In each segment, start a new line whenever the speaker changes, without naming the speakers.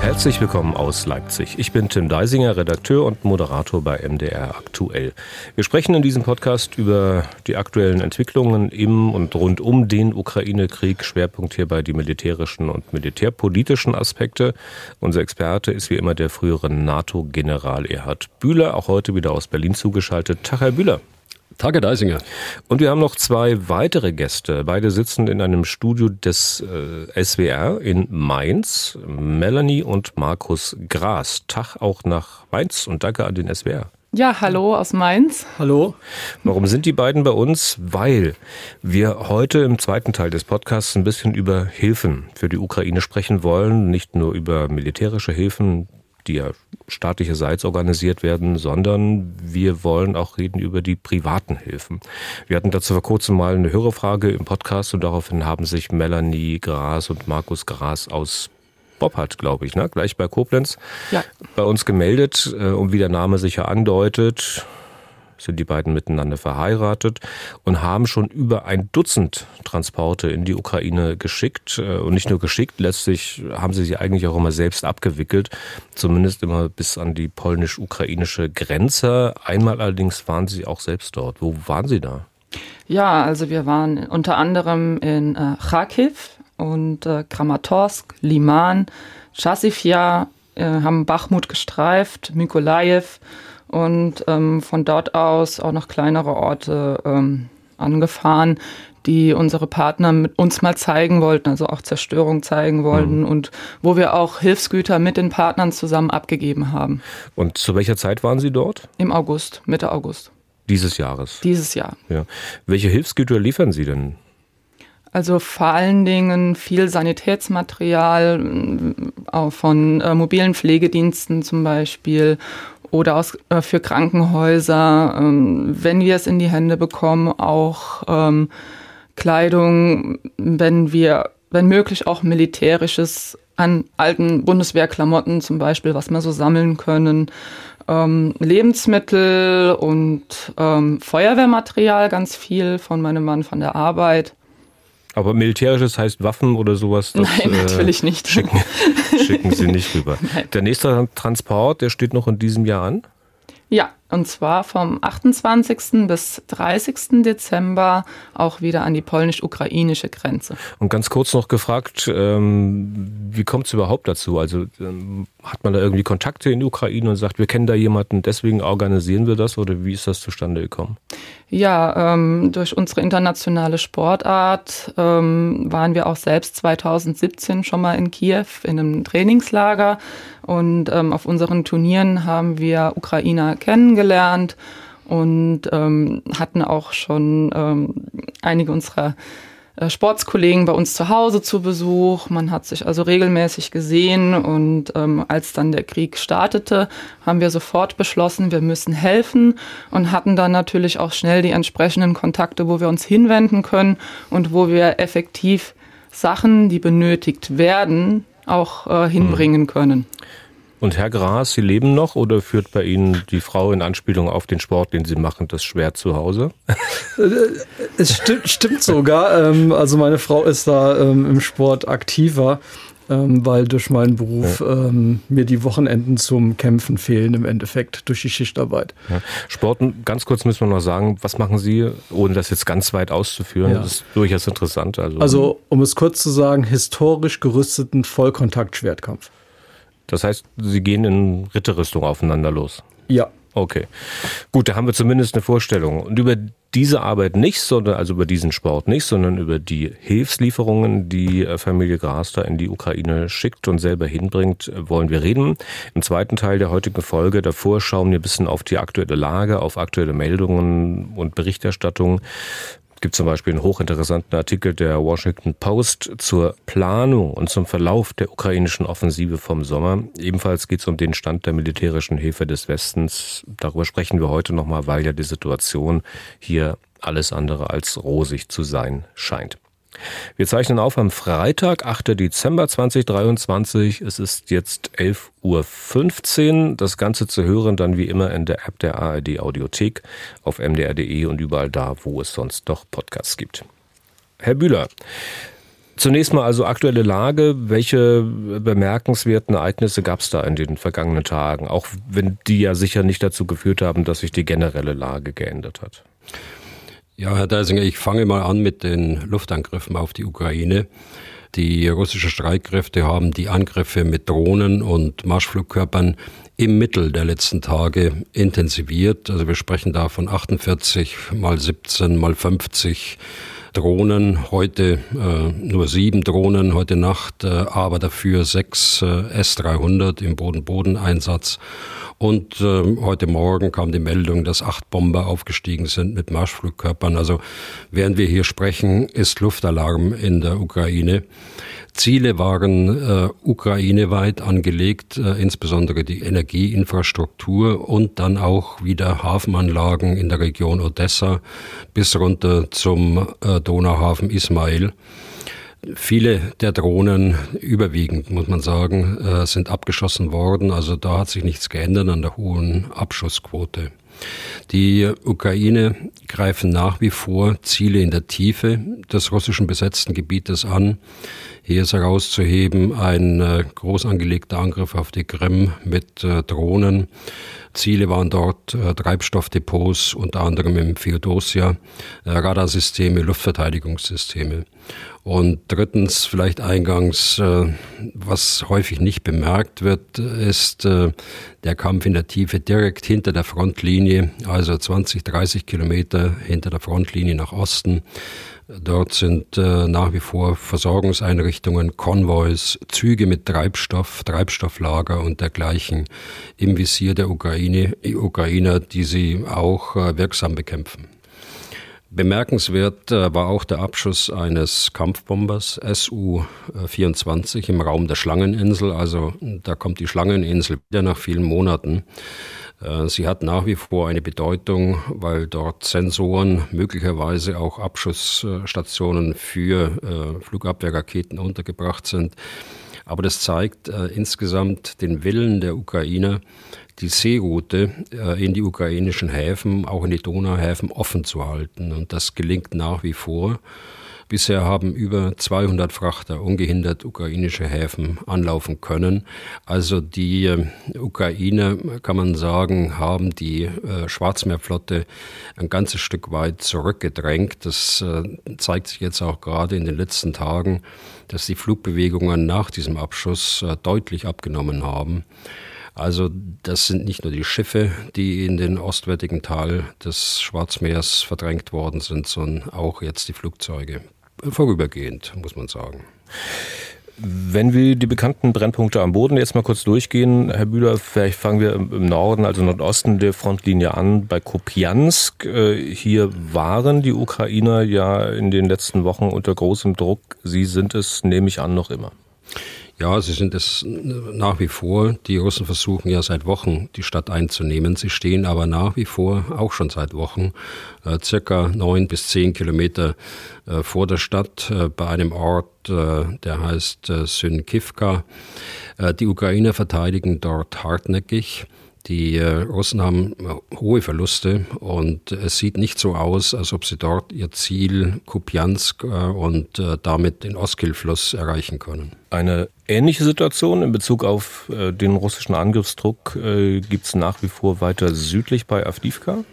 Herzlich willkommen aus Leipzig. Ich bin Tim Deisinger, Redakteur und Moderator bei MDR Aktuell. Wir sprechen in diesem Podcast über die aktuellen Entwicklungen im und rund um den Ukraine-Krieg. Schwerpunkt hierbei die militärischen und militärpolitischen Aspekte. Unser Experte ist wie immer der frühere NATO-General Erhard Bühler, auch heute wieder aus Berlin zugeschaltet. Tag, Herr Bühler.
Tage Deisinger.
Und wir haben noch zwei weitere Gäste. Beide sitzen in einem Studio des äh, SWR in Mainz. Melanie und Markus Gras. Tag auch nach Mainz und danke an den SWR.
Ja, hallo aus Mainz.
Hallo.
Warum sind die beiden bei uns? Weil wir heute im zweiten Teil des Podcasts ein bisschen über Hilfen für die Ukraine sprechen wollen. Nicht nur über militärische Hilfen, die ja staatlicherseits organisiert werden, sondern wir wollen auch reden über die privaten Hilfen. Wir hatten dazu vor kurzem mal eine Hörerfrage im Podcast und daraufhin haben sich Melanie Gras und Markus Gras aus Boppard, glaube ich, ne? gleich bei Koblenz, ja. bei uns gemeldet. Äh, und wie der Name sich ja andeutet, sind die beiden miteinander verheiratet und haben schon über ein Dutzend Transporte in die Ukraine geschickt. Äh, und nicht nur geschickt, letztlich haben sie sie eigentlich auch immer selbst abgewickelt, zumindest immer bis an die polnisch-ukrainische Grenze. Einmal allerdings waren sie auch selbst dort. Wo waren sie da?
Ja, also wir waren unter anderem in äh, Kharkiv und äh, Kramatorsk, Liman, Chasivya, äh, haben Bachmut gestreift, Mykolajew und ähm, von dort aus auch noch kleinere Orte ähm, angefahren, die unsere Partner mit uns mal zeigen wollten, also auch Zerstörung zeigen wollten mhm. und wo wir auch Hilfsgüter mit den Partnern zusammen abgegeben haben.
Und zu welcher Zeit waren Sie dort?
Im August, Mitte August.
Dieses Jahres?
Dieses Jahr.
Ja. Welche Hilfsgüter liefern Sie denn?
Also vor allen Dingen viel Sanitätsmaterial, auch von äh, mobilen Pflegediensten zum Beispiel oder aus, äh, für Krankenhäuser, ähm, wenn wir es in die Hände bekommen, auch ähm, Kleidung, wenn wir, wenn möglich auch militärisches an alten Bundeswehrklamotten zum Beispiel, was wir so sammeln können, ähm, Lebensmittel und ähm, Feuerwehrmaterial ganz viel von meinem Mann von der Arbeit.
Aber militärisches heißt Waffen oder sowas?
Das, Nein, natürlich äh, nicht.
Schicken, schicken Sie nicht rüber. Nein. Der nächste Transport, der steht noch in diesem Jahr an?
Ja, und zwar vom 28. bis 30. Dezember auch wieder an die polnisch-ukrainische Grenze.
Und ganz kurz noch gefragt, ähm, wie kommt es überhaupt dazu? Also ähm, hat man da irgendwie Kontakte in die Ukraine und sagt, wir kennen da jemanden, deswegen organisieren wir das oder wie ist das zustande gekommen?
Ja, ähm, durch unsere internationale Sportart ähm, waren wir auch selbst 2017 schon mal in Kiew in einem Trainingslager und ähm, auf unseren Turnieren haben wir Ukrainer kennengelernt und ähm, hatten auch schon ähm, einige unserer äh, Sportskollegen bei uns zu Hause zu Besuch. Man hat sich also regelmäßig gesehen und ähm, als dann der Krieg startete, haben wir sofort beschlossen, wir müssen helfen und hatten dann natürlich auch schnell die entsprechenden Kontakte, wo wir uns hinwenden können und wo wir effektiv Sachen, die benötigt werden, auch äh, hinbringen können.
Und Herr Gras, Sie leben noch oder führt bei Ihnen die Frau in Anspielung auf den Sport, den Sie machen, das schwer zu Hause?
es stimmt, stimmt sogar. Ähm, also meine Frau ist da ähm, im Sport aktiver, ähm, weil durch meinen Beruf ja. mir die Wochenenden zum Kämpfen fehlen im Endeffekt durch die Schichtarbeit.
Ja. Sport, ganz kurz müssen wir noch sagen, was machen Sie, ohne das jetzt ganz weit auszuführen? Ja. Das ist durchaus interessant.
Also, also um es kurz zu sagen, historisch gerüsteten Vollkontakt-Schwertkampf.
Das heißt, Sie gehen in Ritterrüstung aufeinander los?
Ja.
Okay. Gut, da haben wir zumindest eine Vorstellung. Und über diese Arbeit nicht, sondern also über diesen Sport nicht, sondern über die Hilfslieferungen, die äh, Familie Gras da in die Ukraine schickt und selber hinbringt, äh, wollen wir reden. Im zweiten Teil der heutigen Folge davor schauen wir ein bisschen auf die aktuelle Lage, auf aktuelle Meldungen und Berichterstattung gibt zum Beispiel einen hochinteressanten Artikel der Washington Post zur Planung und zum Verlauf der ukrainischen Offensive vom Sommer. Ebenfalls geht es um den Stand der militärischen Hilfe des Westens. Darüber sprechen wir heute nochmal, weil ja die Situation hier alles andere als rosig zu sein scheint. Wir zeichnen auf am Freitag, 8. Dezember 2023. Es ist jetzt 11.15 Uhr. Das Ganze zu hören dann wie immer in der App der ARD Audiothek auf mdr.de und überall da, wo es sonst noch Podcasts gibt. Herr Bühler, Zunächst mal also aktuelle Lage. Welche bemerkenswerten Ereignisse gab es da in den vergangenen Tagen? Auch wenn die ja sicher nicht dazu geführt haben, dass sich die generelle Lage geändert hat.
Ja, Herr Deisinger, ich fange mal an mit den Luftangriffen auf die Ukraine. Die russischen Streitkräfte haben die Angriffe mit Drohnen und Marschflugkörpern im Mittel der letzten Tage intensiviert. Also wir sprechen da von 48 mal 17 mal 50 Drohnen, heute äh, nur sieben Drohnen, heute Nacht, äh, aber dafür sechs äh, S-300 im Boden-Boden-Einsatz. Und äh, heute Morgen kam die Meldung, dass acht Bomber aufgestiegen sind mit Marschflugkörpern. Also während wir hier sprechen, ist Luftalarm in der Ukraine. Ziele waren äh, ukraineweit angelegt, äh, insbesondere die Energieinfrastruktur und dann auch wieder Hafenanlagen in der Region Odessa bis runter zum äh, Donauhafen Ismail. Viele der Drohnen, überwiegend muss man sagen, äh, sind abgeschossen worden. Also da hat sich nichts geändert an der hohen Abschussquote. Die Ukraine greifen nach wie vor Ziele in der Tiefe des russischen besetzten Gebietes an. Hier ist herauszuheben ein äh, groß angelegter Angriff auf die Krim mit äh, Drohnen. Ziele waren dort äh, Treibstoffdepots, unter anderem im Feodosia, Radarsysteme, Luftverteidigungssysteme. Und drittens, vielleicht eingangs, äh, was häufig nicht bemerkt wird, ist äh, der Kampf in der Tiefe direkt hinter der Frontlinie, also 20, 30 Kilometer hinter der Frontlinie nach Osten. Dort sind äh, nach wie vor Versorgungseinrichtungen, Konvois, Züge mit Treibstoff, Treibstofflager und dergleichen im Visier der Ukraine, Ukrainer, die sie auch wirksam bekämpfen. Bemerkenswert äh, war auch der Abschuss eines Kampfbombers Su-24 im Raum der Schlangeninsel. Also da kommt die Schlangeninsel wieder nach vielen Monaten. Äh, sie hat nach wie vor eine Bedeutung, weil dort Sensoren, möglicherweise auch Abschussstationen für äh, Flugabwehrraketen untergebracht sind. Aber das zeigt äh, insgesamt den Willen der Ukrainer, die Seeroute in die ukrainischen Häfen, auch in die Donauhäfen offen zu halten. Und das gelingt nach wie vor. Bisher haben über 200 Frachter ungehindert ukrainische Häfen anlaufen können. Also die äh, Ukraine, kann man sagen, haben die äh, Schwarzmeerflotte ein ganzes Stück weit zurückgedrängt. Das äh, zeigt sich jetzt auch gerade in den letzten Tagen, dass die Flugbewegungen nach diesem Abschuss deutlich abgenommen haben. Also das sind nicht nur die Schiffe, die in den ostwärtigen Teil des Schwarzmeers verdrängt worden sind, sondern auch jetzt die Flugzeuge vorübergehend, muss man sagen.
Wenn wir die bekannten Brennpunkte am Boden jetzt mal kurz durchgehen, Herr Bühler, vielleicht fangen wir im Norden, also Nordosten der Frontlinie an, bei Kopiansk. Äh, hier waren die Ukrainer ja in den letzten Wochen unter großem Druck. Sie sind es, nehme ich an, noch immer.
Ja, sie sind es nach wie vor. Die Russen versuchen ja seit Wochen, die Stadt einzunehmen. Sie stehen aber nach wie vor, auch schon seit Wochen, äh, circa neun bis zehn Kilometer äh, vor der Stadt äh, bei einem Ort, der heißt Synkivka. Die Ukrainer verteidigen dort hartnäckig. Die äh, Russen haben äh, hohe Verluste und es sieht nicht so aus, als ob sie dort ihr Ziel Kupiansk äh, und damit den Oskil-Fluss erreichen können.
Eine ähnliche Situation in Bezug auf den russischen Angriffsdruck gibt es nach wie vor weiter südlich bei Avdivka?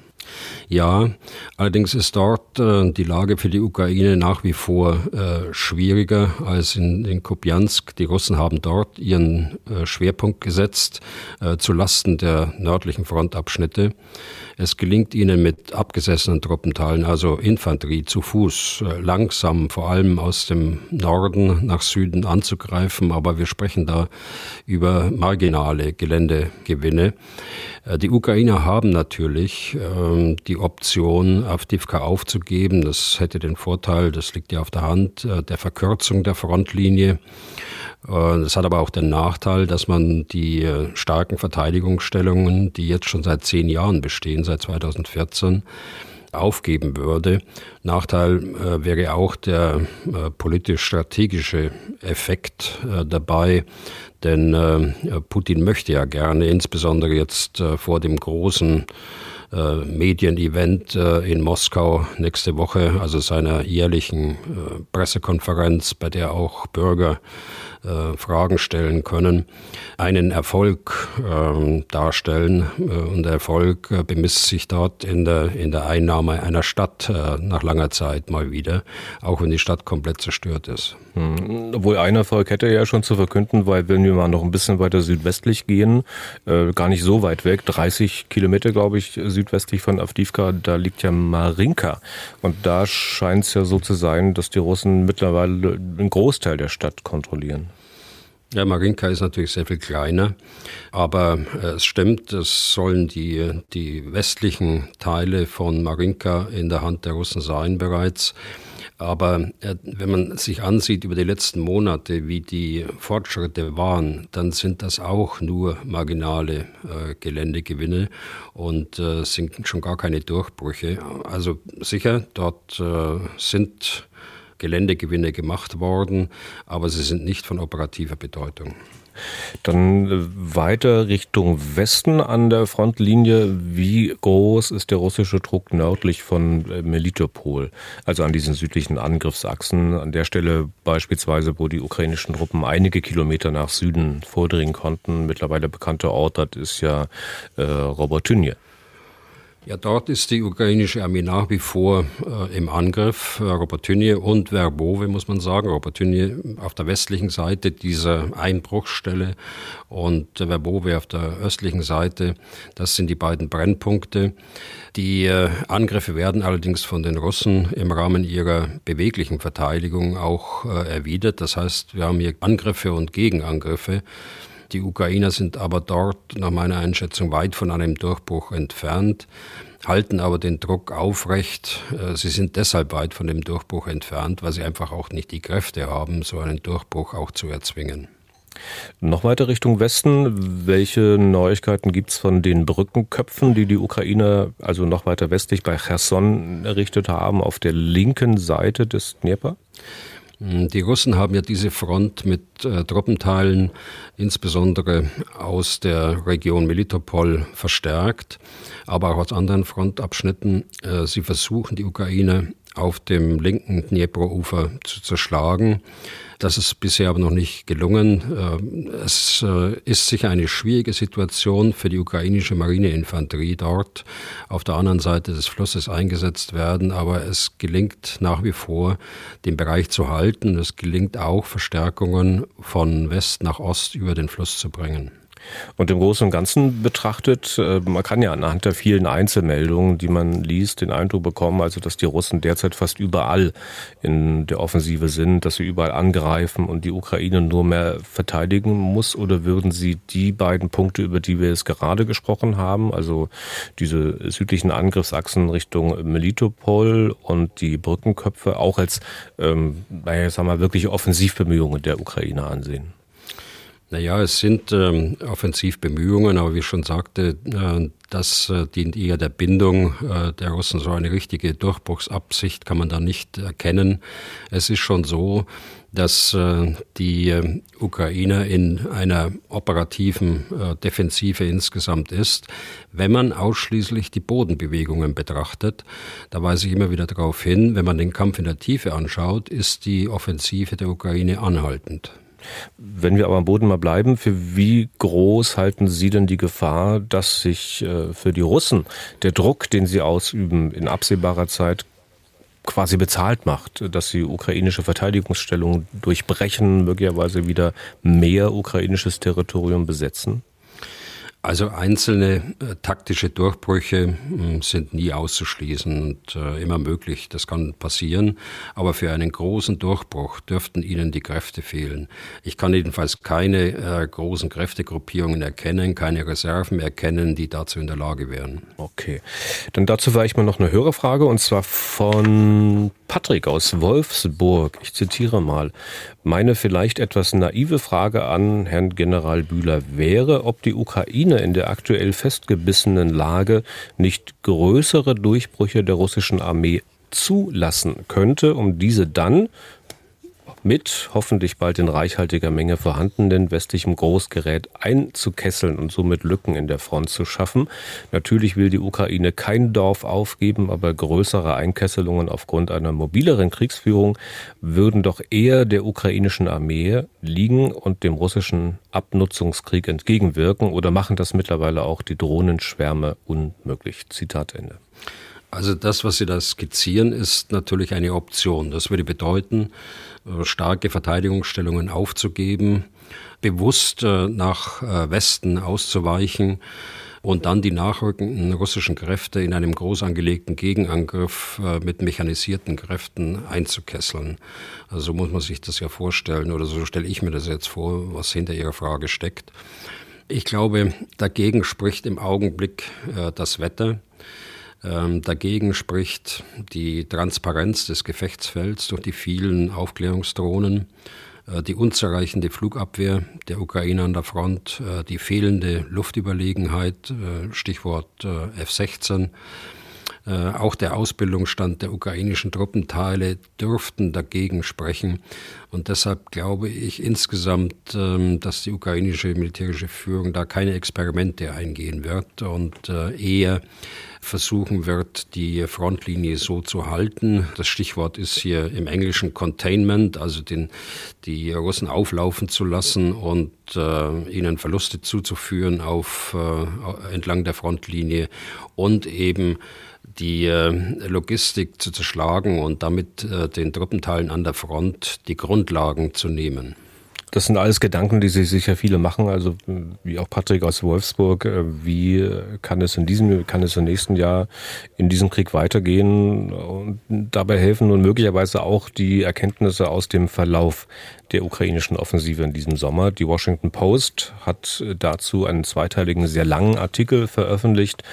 Ja, allerdings ist dort äh, die Lage für die Ukraine nach wie vor äh, schwieriger als in, in Kupiansk. Die Russen haben dort ihren äh, Schwerpunkt gesetzt äh, zu Lasten der nördlichen Frontabschnitte. Es gelingt ihnen mit abgesessenen Truppenteilen, also Infanterie zu Fuß, äh, langsam vor allem aus dem Norden nach Süden anzugreifen, aber wir sprechen da über marginale Geländegewinne. Äh, die Ukrainer haben natürlich ähm, die Option, Avdivka aufzugeben. Das hätte den Vorteil, das liegt ja auf der Hand, äh, der Verkürzung der Frontlinie. Das hat aber auch den Nachteil, dass man die äh, starken Verteidigungsstellungen, die jetzt schon seit zehn Jahren bestehen, seit 2014, aufgeben würde. Nachteil äh, wäre auch der äh, politisch-strategische Effekt äh, dabei, denn äh, Putin möchte ja gerne, insbesondere jetzt äh, vor dem großen äh, Medienevent äh, in Moskau nächste Woche, also seiner jährlichen äh, Pressekonferenz, bei der auch Bürger äh, Fragen stellen können, einen Erfolg äh, darstellen. Und der Erfolg äh, bemisst sich dort in der, in der Einnahme einer Stadt äh, nach langer Zeit mal wieder, auch wenn die Stadt komplett zerstört ist.
Hm. Obwohl ein Erfolg hätte er ja schon zu verkünden, weil wenn wir mal noch ein bisschen weiter südwestlich gehen, gar nicht so weit weg, 30 Kilometer, glaube ich, südwestlich von Avdivka, da liegt ja Marinka. Und da scheint es ja so zu sein, dass die Russen mittlerweile einen Großteil der Stadt kontrollieren.
Ja, Marinka ist natürlich sehr viel kleiner, aber äh, es stimmt, es sollen die, die westlichen Teile von Marinka in der Hand der Russen sein bereits. Aber äh, wenn man sich ansieht über die letzten Monate, wie die Fortschritte waren, dann sind das auch nur marginale äh, Geländegewinne und äh, sind schon gar keine Durchbrüche. Also sicher, dort äh, sind Geländegewinne gemacht worden, aber sie sind nicht von operativer Bedeutung.
Dann äh, weiter Richtung Westen an der Frontlinie. Wie groß ist der russische Druck nördlich von äh, Melitopol, also an diesen südlichen Angriffsachsen, an der Stelle beispielsweise, wo die ukrainischen Truppen einige Kilometer nach Süden vordringen konnten. Mittlerweile bekannter Ort, das ist ja äh, Robotynje.
Ja, dort ist die ukrainische Armee nach wie vor äh, im Angriff. Äh, Robotynje und Verbove, muss man sagen. Robotynje auf der westlichen Seite dieser Einbruchsstelle und Verbove auf der östlichen Seite. Das sind die beiden Brennpunkte. Die äh, Angriffe werden allerdings von den Russen im Rahmen ihrer beweglichen Verteidigung auch äh, erwidert. Das heißt, wir haben hier Angriffe und Gegenangriffe. Die Ukrainer sind aber dort nach meiner Einschätzung weit von einem Durchbruch entfernt, halten aber den Druck aufrecht. Äh, sie sind deshalb weit von dem Durchbruch entfernt, weil sie einfach auch nicht die Kräfte haben, so einen Durchbruch auch zu erzwingen.
Noch weiter Richtung Westen. Welche Neuigkeiten gibt es von den Brückenköpfen, die die Ukrainer also noch weiter westlich bei Cherson errichtet haben, auf der linken Seite des Dnieper?
Hm, die Russen haben ja diese Front mit äh, Truppenteilen, insbesondere aus der Region Melitopol, verstärkt, aber auch aus anderen Frontabschnitten. Äh, sie versuchen, die Ukraine auf dem linken Dnepro-Ufer zu zerschlagen. Das ist bisher aber noch nicht gelungen. Ähm, es äh, ist sicher eine schwierige Situation für die ukrainische Marineinfanterie dort auf der anderen Seite des Flusses eingesetzt werden, aber es gelingt nach wie vor, den Bereich zu halten. Es gelingt auch, Verstärkungen von West nach Ost über den Fluss zu bringen.
Und im Großen und Ganzen betrachtet, äh, man kann ja anhand der vielen Einzelmeldungen, die man liest, den Eindruck bekommen, also dass die Russen derzeit fast überall in der Offensive sind, dass sie überall angreifen und die Ukraine nur mehr verteidigen muss? Oder würden Sie die beiden Punkte, über die wir jetzt gerade gesprochen haben, also diese südlichen Angriffsachsen Richtung Melitopol und die Brückenköpfe auch als, ähm, naja, sagen wir, wirklich Offensivbemühungen der Ukraine ansehen?
Naja, es sind ähm, Offensivbemühungen, aber wie ich schon sagte, äh, das äh, dient eher der Bindung äh, der Russen. So eine richtige Durchbruchsabsicht kann man da nicht erkennen. Es ist schon so, dass äh, die äh, Ukraine in einer operativen äh, Defensive insgesamt ist, wenn man ausschließlich die Bodenbewegungen betrachtet. Da weise ich immer wieder darauf hin, wenn man den Kampf in der Tiefe anschaut, ist die Offensive der Ukraine anhaltend.
Wenn wir aber am Boden mal bleiben, für wie groß halten Sie denn die Gefahr, dass sich äh, für die Russen der Druck, den sie ausüben, in absehbarer Zeit quasi bezahlt macht, dass sie ukrainische Verteidigungsstellungen durchbrechen, möglicherweise wieder mehr ukrainisches Territorium besetzen?
Also einzelne äh, taktische Durchbrüche äh, sind nie auszuschließen und äh, immer möglich. Das kann passieren. Aber für einen großen Durchbruch dürften Ihnen die Kräfte fehlen. Ich kann jedenfalls keine äh, großen Kräftegruppierungen erkennen, keine Reserven erkennen, die dazu in der Lage wären.
Okay. Dann dazu war ich mal noch eine Hörerfrage und zwar von Patrick aus Wolfsburg. Ich zitiere mal. Meine vielleicht etwas naive Frage an Herrn General Bühler wäre, ob die Ukraine in der aktuell festgebissenen Lage nicht größere Durchbrüche der russischen Armee zulassen könnte, um diese dann mit hoffentlich bald in reichhaltiger Menge vorhandenen westlichem Großgerät einzukesseln und somit Lücken in der Front zu schaffen. Natürlich will die Ukraine kein Dorf aufgeben, aber größere Einkesselungen aufgrund einer mobileren Kriegsführung würden doch eher der ukrainischen Armee liegen und dem russischen Abnutzungskrieg entgegenwirken oder machen das mittlerweile auch die Drohnenschwärme unmöglich. Zitat Ende.
Also das, was Sie da skizzieren, ist natürlich eine Option. Das würde bedeuten, starke Verteidigungsstellungen aufzugeben, bewusst äh, nach äh, Westen auszuweichen und dann die nachrückenden russischen Kräfte in einem groß angelegten Gegenangriff mit mechanisierten Kräften einzukesseln. Also so muss man sich das ja vorstellen oder so stelle ich mir das jetzt vor, was hinter Ihrer Frage steckt. Ich glaube, dagegen spricht im Augenblick das Wetter. Ähm, dagegen spricht die Transparenz des Gefechtsfelds durch die vielen Aufklärungsdrohnen, äh, die unzureichende Flugabwehr der Ukraine an der Front, äh, die fehlende Luftüberlegenheit, äh, Stichwort F-16, auch der Ausbildungsstand der ukrainischen Truppenteile dürften dagegen sprechen. Und deshalb glaube ich insgesamt, ähm, dass die ukrainische militärische Führung da keine Experimente eingehen wird und eher versuchen wird, die Frontlinie so zu halten. Das Stichwort ist hier im Englischen Containment, also den, die Russen auflaufen zu lassen und äh, ihnen Verluste zuzuführen auf, äh, entlang der Frontlinie und eben die äh, Logistik zu zerschlagen und damit äh, den Truppenteilen an der Front die Grundlagen zu nehmen.
Das sind alles Gedanken, die sich sicher viele machen. Also wie auch Patrick aus Wolfsburg. Äh, wie kann es in diesem, kann es im nächsten Jahr in diesem Krieg weitergehen? Und dabei helfen nun möglicherweise auch die Erkenntnisse aus dem Verlauf der ukrainischen Offensive in diesem Sommer. Die Washington Post hat dazu einen zweiteiligen, sehr langen Artikel veröffentlicht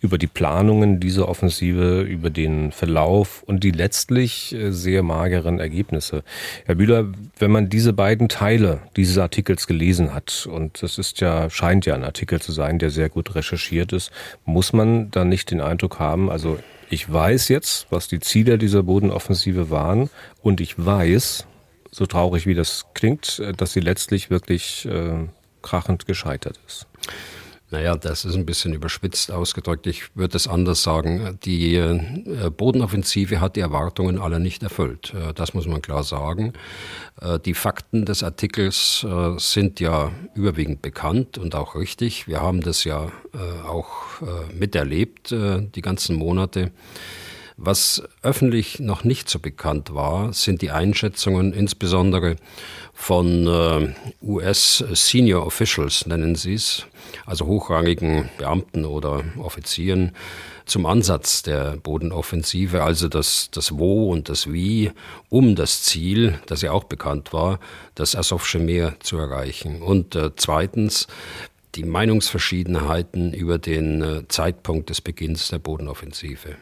über die Planungen dieser Offensive, über den Verlauf und die letztlich äh, sehr mageren Ergebnisse. Herr Bühler, wenn man diese beiden Teile dieses Artikels gelesen hat, und das ist ja, scheint ja ein Artikel zu sein, der sehr gut recherchiert ist, muss man dann nicht den Eindruck haben, also ich weiß jetzt, was die Ziele dieser Bodenoffensive waren und ich weiß, so traurig wie das klingt, äh, dass sie letztlich wirklich äh, krachend gescheitert ist.
Naja, das ist ein bisschen überspitzt ausgedrückt. Ich würde es anders sagen. Die äh, Bodenoffensive hat die Erwartungen aller nicht erfüllt. Äh, das muss man klar sagen. Die Fakten des Artikels sind ja überwiegend bekannt und auch richtig. Wir haben das ja auch miterlebt, die ganzen Monate. Was öffentlich noch nicht so bekannt war, sind die Einschätzungen insbesondere von äh, US Senior Officials, nennen sie es, also hochrangigen Beamten oder Offizieren zum Ansatz der Bodenoffensive, also das, das Wo und das Wie, um das Ziel, das ja auch bekannt war, das Asowsche Meer zu erreichen. Und äh, zweitens, die Meinungsverschiedenheiten über den äh, Zeitpunkt des Beginns der Bodenoffensive.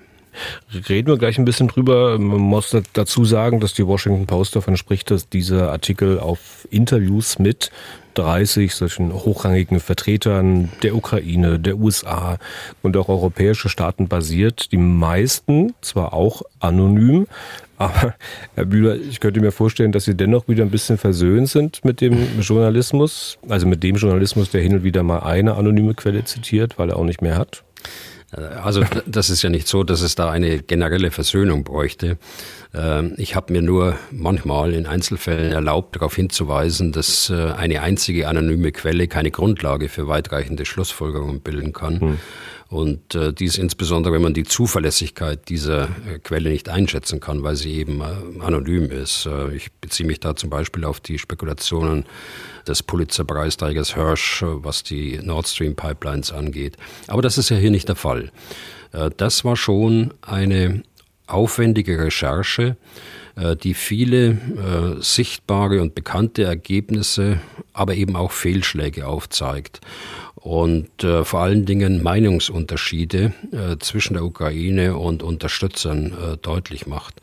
Reden wir gleich ein bisschen drüber. Man muss dazu sagen, dass die Washington Post davon spricht, dass dieser Artikel auf Interviews mit 30 solchen hochrangigen Vertretern der Ukraine, der USA und auch europäische Staaten basiert. Die meisten zwar auch anonym, aber Herr Bühler, ich könnte mir vorstellen, dass Sie dennoch wieder ein bisschen versöhnt sind mit dem Journalismus, also mit dem Journalismus, der hin und wieder mal eine anonyme Quelle zitiert, weil er auch nicht mehr hat.
Also das ist ja nicht so, dass es da eine generelle Versöhnung bräuchte. Ähm, ich habe mir nur manchmal in Einzelfällen erlaubt, darauf hinzuweisen, dass äh, eine einzige anonyme Quelle keine Grundlage für weitreichende Schlussfolgerungen bilden kann. Hm. Und äh, dies insbesondere, wenn man die Zuverlässigkeit dieser äh, Quelle nicht einschätzen kann, weil sie eben äh, anonym ist. Äh, ich beziehe mich da zum Beispiel auf die Spekulationen des Pulitzer-Preisträgers Hirsch, äh, was die Nord Stream Pipelines angeht. Aber das ist ja hier nicht der Fall. Äh, das war schon eine aufwendige Recherche, die viele sichtbare und bekannte Ergebnisse, aber eben auch Fehlschläge aufzeigt und äh, vor allen Dingen Meinungsunterschiede äh, zwischen der Ukraine und Unterstützern äh, deutlich macht.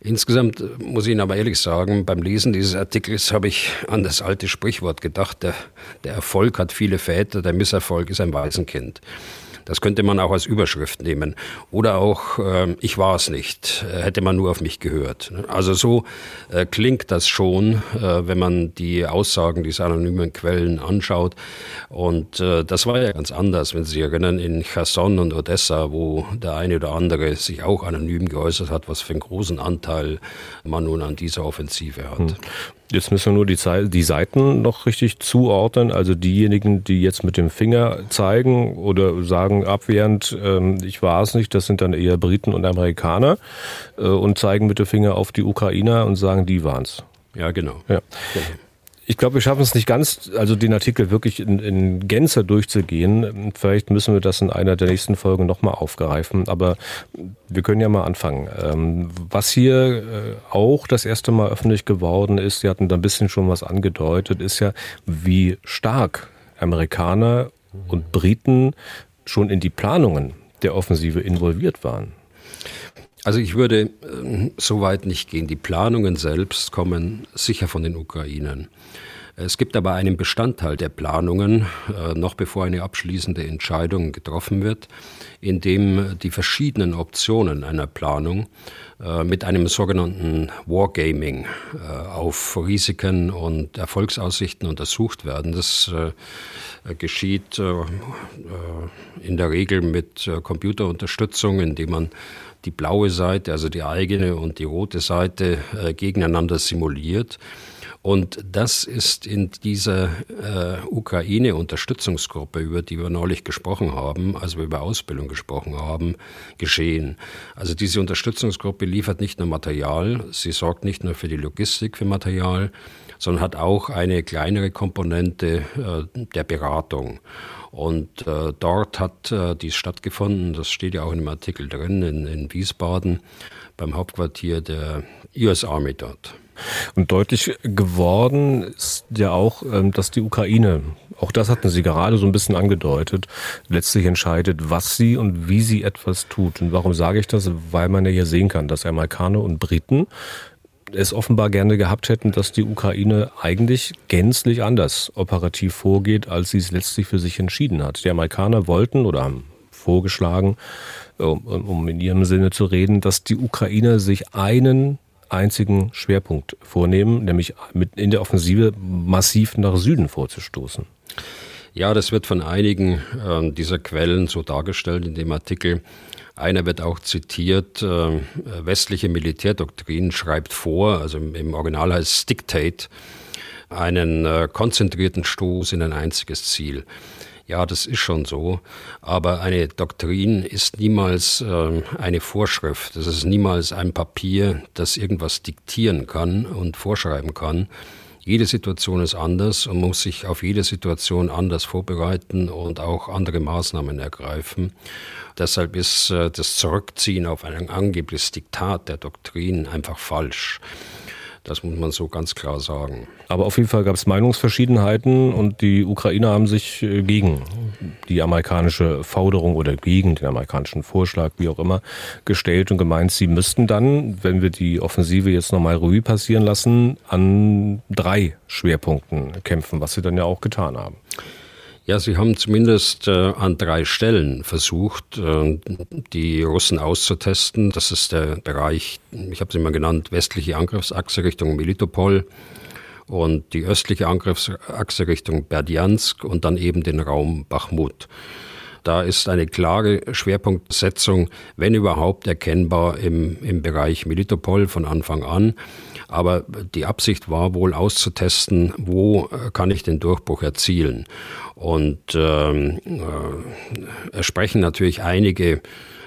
Insgesamt muss ich Ihnen aber ehrlich sagen, beim Lesen dieses Artikels habe ich an das alte Sprichwort gedacht, der, der Erfolg hat viele Väter, der Misserfolg ist ein Waisenkind. Das könnte man auch als Überschrift nehmen. Oder auch, äh, ich war es nicht, äh, hätte man nur auf mich gehört. Also so äh, klingt das schon, äh, wenn man die Aussagen dieser anonymen Quellen anschaut. Und äh, das war ja ganz anders, wenn Sie sich erinnern, in Cherson und Odessa, wo der eine oder andere sich auch anonym geäußert hat, was für einen großen Anteil man nun an dieser Offensive hat. Hm.
Jetzt müssen wir nur die, die Seiten noch richtig zuordnen. Also diejenigen, die jetzt mit dem Finger zeigen oder sagen abwehrend, ähm, ich war es nicht, das sind dann eher Briten und Amerikaner äh, und zeigen mit dem Finger auf die Ukrainer und sagen, die waren's.
Ja, genau. Ja.
Ich glaube, wir schaffen es nicht ganz, also den Artikel wirklich in, in Gänze durchzugehen. Vielleicht müssen wir das in einer der nächsten Folgen nochmal aufgreifen. Aber wir können ja mal anfangen. Ähm, was hier äh, auch das erste Mal öffentlich geworden ist, Sie hatten da ein bisschen schon was angedeutet, ist ja, wie stark Amerikaner und Briten schon in die Planungen der Offensive involviert waren.
Also ich würde äh, so weit nicht gehen. Die Planungen selbst kommen sicher von den Ukrainern. Es gibt aber einen Bestandteil der Planungen, äh, noch bevor eine abschließende Entscheidung getroffen wird, in dem die verschiedenen Optionen einer Planung äh, mit einem sogenannten Wargaming äh, auf Risiken und Erfolgsaussichten untersucht werden. Das äh, geschieht äh, in der Regel mit Computerunterstützung, indem man die blaue Seite, also die eigene und die rote Seite gegeneinander simuliert und das ist in dieser äh, Ukraine-Unterstützungsgruppe, über die wir neulich gesprochen haben, also über Ausbildung gesprochen haben, geschehen. Also diese Unterstützungsgruppe liefert nicht nur Material, sie sorgt nicht nur für die Logistik für Material, sondern hat auch eine kleinere Komponente äh, der Beratung. Und äh, dort hat äh, dies stattgefunden, das steht ja auch in dem Artikel drin, in, in Wiesbaden, beim Hauptquartier der US Army dort.
Und deutlich geworden ist ja auch, ähm, dass die Ukraine, auch das hatten Sie gerade so ein bisschen angedeutet, letztlich entscheidet, was sie und wie sie etwas tut. Und warum sage ich das? Weil man ja hier sehen kann, dass Amerikaner und Briten es offenbar gerne gehabt hätten, dass die Ukraine eigentlich gänzlich anders operativ vorgeht, als sie es letztlich für sich entschieden hat. Die Amerikaner wollten oder haben vorgeschlagen, um, um in ihrem Sinne zu reden, dass die Ukrainer sich einen einzigen Schwerpunkt vornehmen, nämlich in der Offensive massiv nach Süden vorzustoßen.
Ja, das wird von einigen äh, dieser Quellen so dargestellt in dem Artikel. Einer wird auch zitiert, äh, westliche Militärdoktrin schreibt vor, also im, Original heißt es Dictate, einen äh, konzentrierten Stoß in ein einziges Ziel. Ja, das ist schon so. Aber eine Doktrin ist niemals äh, eine Vorschrift. Das ist niemals ein Papier, das irgendwas diktieren kann und vorschreiben kann. Jede Situation ist anders und muss sich auf jede Situation anders vorbereiten und auch andere Maßnahmen ergreifen. Deshalb ist äh, das Zurückziehen auf ein angebliches Diktat der Doktrin einfach falsch. Das muss man so ganz klar sagen.
Aber auf jeden Fall gab es Meinungsverschiedenheiten und die Ukrainer haben sich äh, gegen die amerikanische Forderung oder gegen den amerikanischen Vorschlag, wie auch immer, gestellt und gemeint, sie müssten dann, wenn wir die Offensive jetzt nochmal Revue passieren lassen, an drei Schwerpunkten kämpfen, was sie dann ja auch getan haben.
Ja, sie haben zumindest äh, an drei Stellen versucht, äh, die Russen auszutesten. Das ist der Bereich, ich habe es immer genannt, westliche Angriffsachse Richtung Melitopol und die östliche Angriffsachse Richtung Berdjansk und dann eben den Raum Bachmut. Da ist eine klare Schwerpunktsetzung, wenn überhaupt erkennbar im, im Bereich Melitopol von Anfang an. Aber die Absicht war wohl auszutesten, wo äh, kann ich den Durchbruch erzielen. Und ähm, äh, sprechen natürlich einige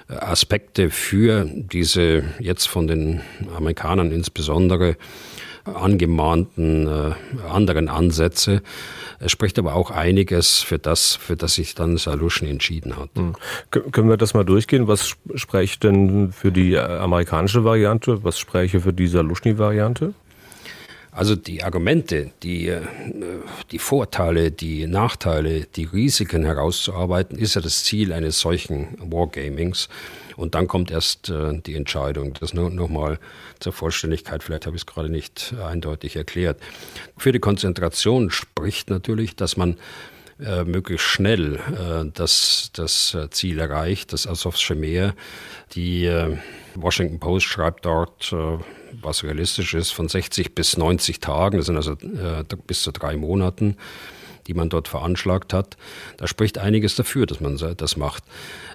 Aspekte für diese jetzt von den Amerikanern insbesondere angemahnten äh, anderen Ansätze. Es spricht aber auch einiges für das, für das sich dann Saluschen entschieden hat. Mhm.
Können wir das mal durchgehen? Was spricht denn für die äh, amerikanische Variante? Was spräche für die Saluschny-Variante?
Also die Argumente, die, äh, die Vorteile, die Nachteile, die Risiken herauszuarbeiten, ist ja das Ziel eines solchen Wargamings. Und dann kommt erst äh, die Entscheidung. Das nur noch mal zur Vollständigkeit, vielleicht habe ich es gerade nicht eindeutig erklärt. Für die Konzentration spricht natürlich, dass man äh, möglichst schnell äh, das, das äh, Ziel erreicht, das Asowsche Meer. Die äh, Washington Post schreibt dort, äh, was realistisch ist, von 60 bis 90 Tagen, das sind also äh, bis zu drei Monaten die man dort veranschlagt hat. Da spricht einiges dafür, dass man das macht.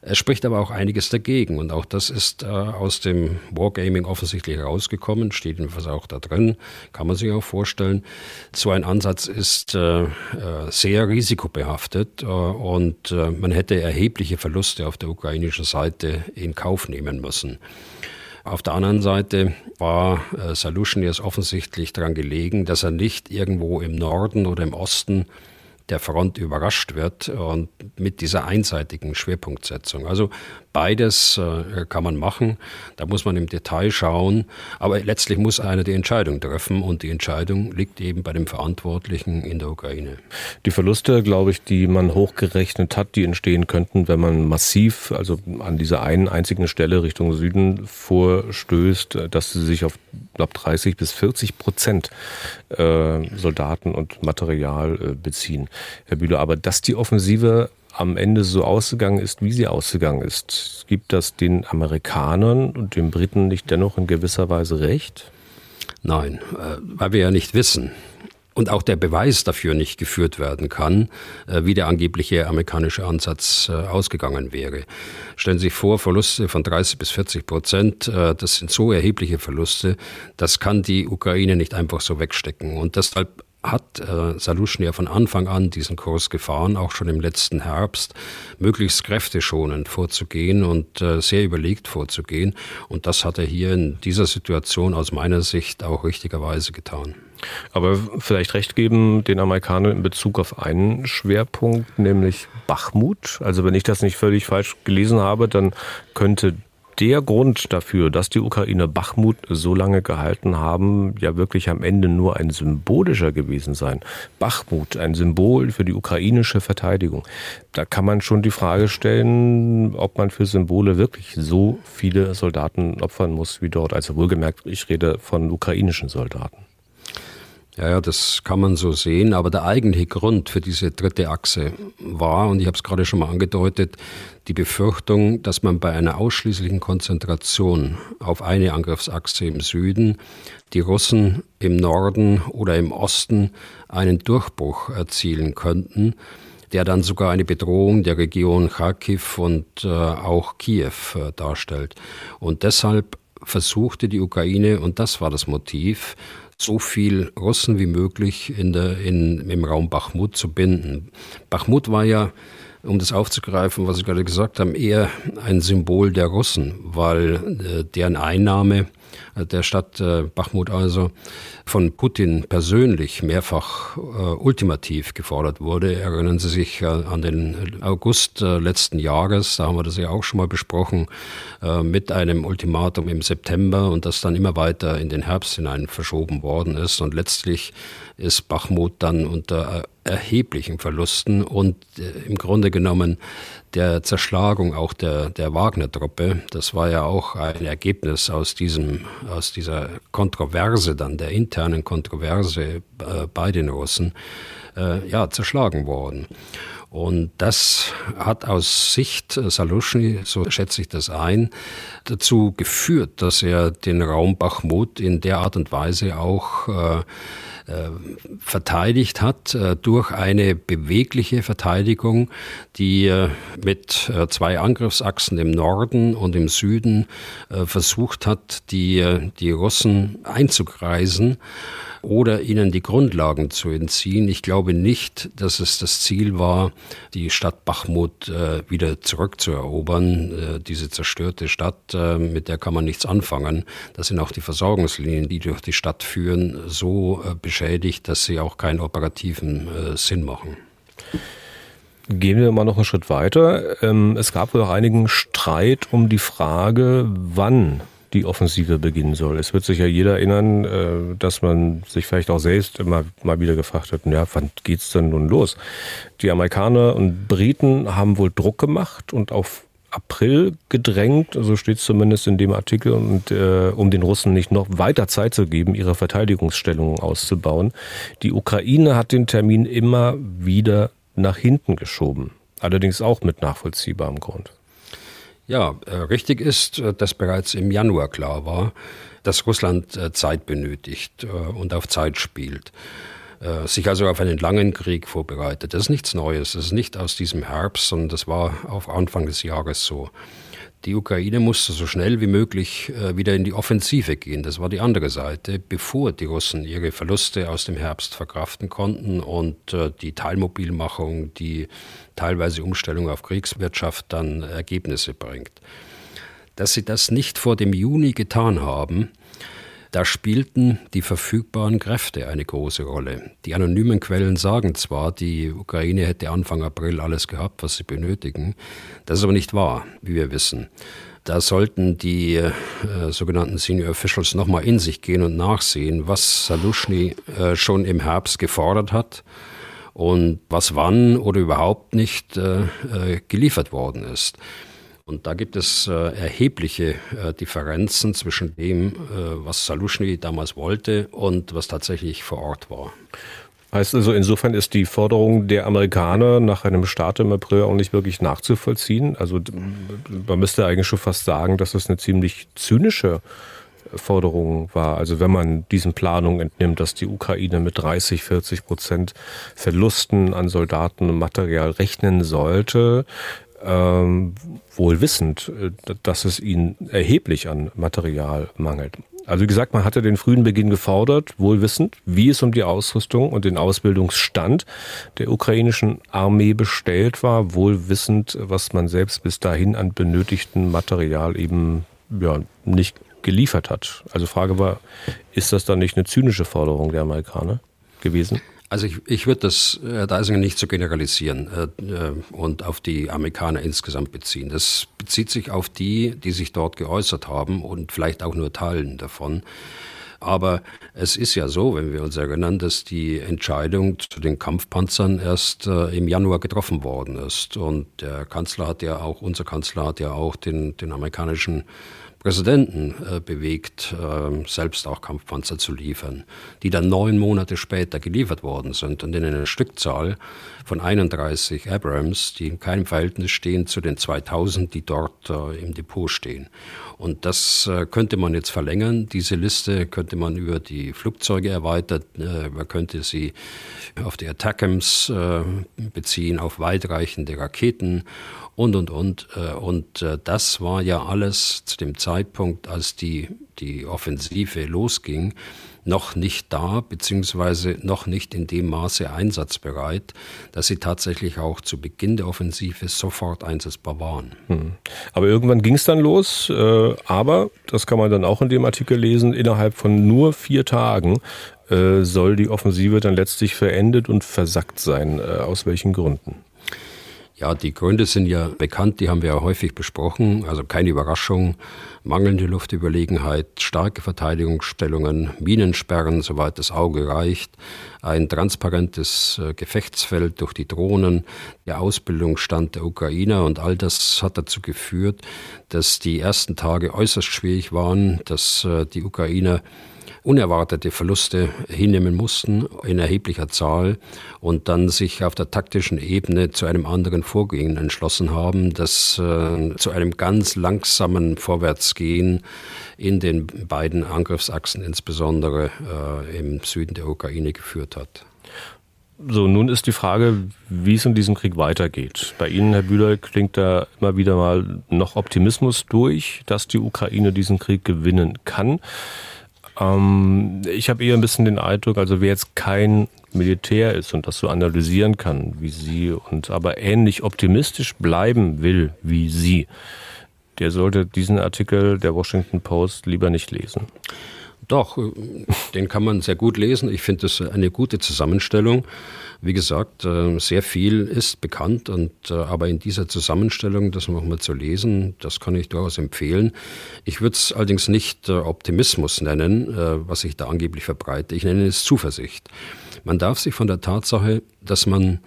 Es spricht aber auch einiges dagegen. Und auch das ist äh, aus dem Wargaming offensichtlich herausgekommen, steht jedenfalls auch da drin, kann man sich auch vorstellen. So ein Ansatz ist äh, äh sehr risikobehaftet äh, und äh, man hätte erhebliche Verluste auf der ukrainischen Seite in Kauf nehmen müssen. Auf der anderen Seite war äh, Saluschen jetzt offensichtlich daran gelegen, dass er nicht irgendwo im Norden oder im Osten der Front überrascht wird und mit dieser einseitigen Schwerpunktsetzung. Also beides äh, kann man machen, da muss man im Detail schauen, aber letztlich muss einer die Entscheidung treffen und die Entscheidung liegt eben bei dem Verantwortlichen in der Ukraine.
Die Verluste, glaube ich, die man hochgerechnet hat, die entstehen könnten, wenn man massiv, also an dieser einen einzigen Stelle Richtung Süden vorstößt, dass sie sich auf, glaube 30 bis 40 Prozent äh, Soldaten und Material äh, beziehen. Herr Bühler, aber dass die Offensive am Ende so ausgegangen ist, wie sie ausgegangen ist, gibt das den Amerikanern und den Briten nicht dennoch in gewisser Weise recht?
Nein, äh, weil wir ja nicht wissen und auch der Beweis dafür nicht geführt werden kann, äh, wie der angebliche amerikanische Ansatz äh, ausgegangen wäre. Stellen Sie sich vor, Verluste von 30 bis 40 Prozent, das sind so erhebliche Verluste, das kann die Ukraine nicht einfach so wegstecken. Und deshalb hat äh, Saluschen ja von Anfang an diesen Kurs gefahren, auch schon im letzten Herbst, möglichst kräfteschonend vorzugehen und äh, sehr überlegt vorzugehen. Und das hat er hier in dieser Situation aus meiner Sicht auch richtigerweise getan.
Aber vielleicht recht geben den Amerikanern in Bezug auf einen Schwerpunkt, nämlich Bachmut. Also wenn ich das nicht völlig falsch gelesen habe, dann könnte der Grund dafür, dass die Ukrainer Bachmut so lange gehalten haben, ja wirklich am Ende nur ein symbolischer gewesen sein. Bachmut, ein Symbol für die ukrainische Verteidigung. Da kann man schon die Frage stellen, ob man für Symbole wirklich so viele Soldaten opfern muss wie dort. Also wohlgemerkt, ich rede von ukrainischen Soldaten.
Ja, ja, das kann man so sehen, aber der eigentliche Grund für diese dritte Achse war, und ich habe es gerade schon mal angedeutet, die Befürchtung, dass man bei einer ausschließlichen Konzentration auf eine Angriffsachse im Süden die Russen im Norden oder im Osten einen Durchbruch erzielen könnten, der dann sogar eine Bedrohung der Region Kharkiv und äh, auch Kiew äh, darstellt. Und deshalb versuchte die Ukraine, und das war das Motiv, so viel Russen wie möglich in der, in, im Raum Bachmut zu binden. Bachmut war ja, um das aufzugreifen, was Sie gerade gesagt haben, eher ein Symbol der Russen, weil äh, deren Einnahme der Stadt äh, Bachmut also von Putin persönlich mehrfach äh, ultimativ gefordert wurde. Erinnern Sie sich äh, an den August äh, letzten Jahres, da haben wir das ja auch schon mal besprochen, äh, mit einem Ultimatum im September und das dann immer weiter in den Herbst hinein verschoben worden ist. Und letztlich ist Bachmut dann unter erheblichen Verlusten und äh, im Grunde genommen der Zerschlagung auch der, der Wagner-Truppe. Das war ja auch ein Ergebnis aus diesem, aus dieser Kontroverse dann, der internen Kontroverse äh, bei den Russen, äh, ja, zerschlagen worden. Und das hat aus Sicht Saluschny, so schätze ich das ein, dazu geführt, dass er den Raum Bachmut in der Art und Weise auch äh, äh, verteidigt hat äh, durch eine bewegliche Verteidigung, die äh, mit zwei Angriffsachsen im Norden und im Süden versucht hat, die, die Russen einzukreisen oder ihnen die Grundlagen zu entziehen. Ich glaube nicht, dass es das Ziel war, die Stadt Bachmut äh, wieder zurückzuerobern. Äh, diese zerstörte Stadt, äh, mit der kann man nichts anfangen. Da sind auch die Versorgungslinien, die durch die Stadt führen, so äh, beschädigt, dass sie auch keinen operativen äh, Sinn machen.
Gehen wir mal noch einen Schritt weiter. Ähm, es gab wohl auch einigen Streit um die Frage, wann die Offensive beginnen soll. Es wird sich ja jeder erinnern, äh, dass man sich vielleicht auch selbst immer mal wieder gefragt hat, ja, wann geht's denn nun los? Die Amerikaner und Briten haben wohl Druck gemacht und auf April gedrängt, so steht es zumindest in dem Artikel, und äh, um den Russen nicht noch weiter Zeit zu geben, ihre Verteidigungsstellungen auszubauen. Die Ukraine hat den Termin immer wieder nach hinten geschoben, allerdings auch mit nachvollziehbarem Grund.
Ja, äh, richtig ist, äh, dass bereits im Januar klar war, dass Russland äh, Zeit benötigt und auf Zeit spielt sich also auf einen langen Krieg vorbereitet. Das ist nichts Neues, das ist nicht aus diesem Herbst, sondern das war auf Anfang des Jahres so. Die Ukraine musste so schnell wie möglich wieder in die Offensive gehen. Das war die andere Seite, bevor die Russen ihre Verluste aus dem Herbst verkraften konnten und die Teilmobilmachung, die teilweise Umstellung auf Kriegswirtschaft dann Ergebnisse bringt. Dass sie das nicht vor dem Juni getan haben, da spielten die verfügbaren Kräfte eine große Rolle. Die anonymen Quellen sagen zwar, die Ukraine hätte Anfang April alles gehabt, was sie benötigen. Das ist aber nicht wahr, wie wir wissen. Da sollten die äh, sogenannten Senior Officials nochmal in sich gehen und nachsehen, was Salushny äh, schon im Herbst gefordert hat und was wann oder überhaupt nicht äh, äh, geliefert worden ist. Und da gibt es äh, erhebliche äh, Differenzen zwischen dem, äh, was Salushny damals wollte und was tatsächlich vor Ort war.
Heißt also, insofern ist die Forderung der Amerikaner nach einem Start im April auch nicht wirklich nachzuvollziehen. Also man müsste eigentlich schon fast sagen, dass es eine ziemlich zynische Forderung war. Also wenn man diesen Planungen entnimmt, dass die Ukraine mit 30, 40 Prozent Verlusten an Soldaten und Material rechnen sollte, ähm, wohl wissend, äh, dass es ihnen erheblich an Material mangelt. Also wie gesagt, man hatte den frühen Beginn gefordert, wohl wissend, wie es um die Ausrüstung und den Ausbildungsstand der ukrainischen Armee bestellt war, wohl wissend, was man selbst bis dahin an benötigtem Material eben ja, nicht geliefert hat. Also Frage war, ist das dann nicht eine zynische Forderung der Amerikaner gewesen?
Also ich, ich würde das, Herr Deisinger, nicht so generalisieren äh, äh, und auf die Amerikaner insgesamt beziehen. Das bezieht sich auf die, die sich dort geäußert haben und vielleicht auch nur Teilen davon. Aber es ist ja so, wenn wir uns erinnern, dass die Entscheidung zu den Kampfpanzern erst äh, im Januar getroffen worden ist. Und der Kanzler hat ja auch, unser Kanzler hat ja auch den, den amerikanischen Präsidenten äh, bewegt, äh, selbst auch Kampfpanzer zu liefern, die dann neun Monate später geliefert worden sind und in einer Stückzahl von 31 Abrams, die in keinem Verhältnis stehen zu den 2000, die dort äh, im Depot stehen. Und das äh, könnte man jetzt verlängern. Diese Liste könnte man über die Flugzeuge erweitern. Äh, man könnte sie auf die Attackams äh, beziehen, auf weitreichende Raketen und, und, und. Äh, und äh, das war ja alles zu dem Zeitpunkt, als die, die Offensive losging, noch nicht da, beziehungsweise noch nicht in dem Maße einsatzbereit, dass sie tatsächlich auch zu Beginn der Offensive sofort einsetzbar waren. Hm.
Aber irgendwann ging es dann los, äh, aber, das kann man dann auch in dem Artikel lesen, innerhalb von nur vier Tagen soll die Offensive dann letztlich verendet und versackt sein. Aus welchen Gründen?
Ja, die Gründe sind ja bekannt, die haben wir ja häufig besprochen. Also keine Überraschung, mangelnde Luftüberlegenheit, starke Verteidigungsstellungen, Minensperren, soweit das Auge reicht, ein transparentes äh, Gefechtsfeld durch die Drohnen, der Ausbildungsstand der Ukrainer und all das hat dazu geführt, dass die ersten Tage äußerst schwierig waren, dass äh, die Ukrainer unerwartete Verluste hinnehmen mussten in erheblicher Zahl und dann sich auf der taktischen Ebene zu einem anderen Vorgehen entschlossen haben, das äh, zu einem ganz langsamen Vorwärtsgehen in den beiden Angriffsachsen, insbesondere äh, im Süden der Ukraine, geführt hat.
So, nun ist die Frage, wie es in diesem Krieg weitergeht. Bei Ihnen, Herr Bühler, klingt da immer wieder mal noch Optimismus durch, dass die Ukraine diesen Krieg gewinnen kann. Ähm, ich habe eher ein bisschen den Eindruck, also wer jetzt kein Militär ist und das so analysieren kann wie Sie und aber ähnlich optimistisch bleiben will wie Sie, der sollte diesen Artikel der Washington Post lieber nicht lesen.
Doch, äh, den kann man sehr gut lesen. Ich finde das eine gute Zusammenstellung. Wie gesagt, äh, sehr viel ist bekannt, und, äh, aber in dieser Zusammenstellung, das nochmal zu lesen, das kann ich durchaus empfehlen. Ich würde es allerdings nicht Optimismus nennen, was ich da angeblich verbreite. Ich nenne es Zuversicht. Man darf sich von der Tatsache, dass man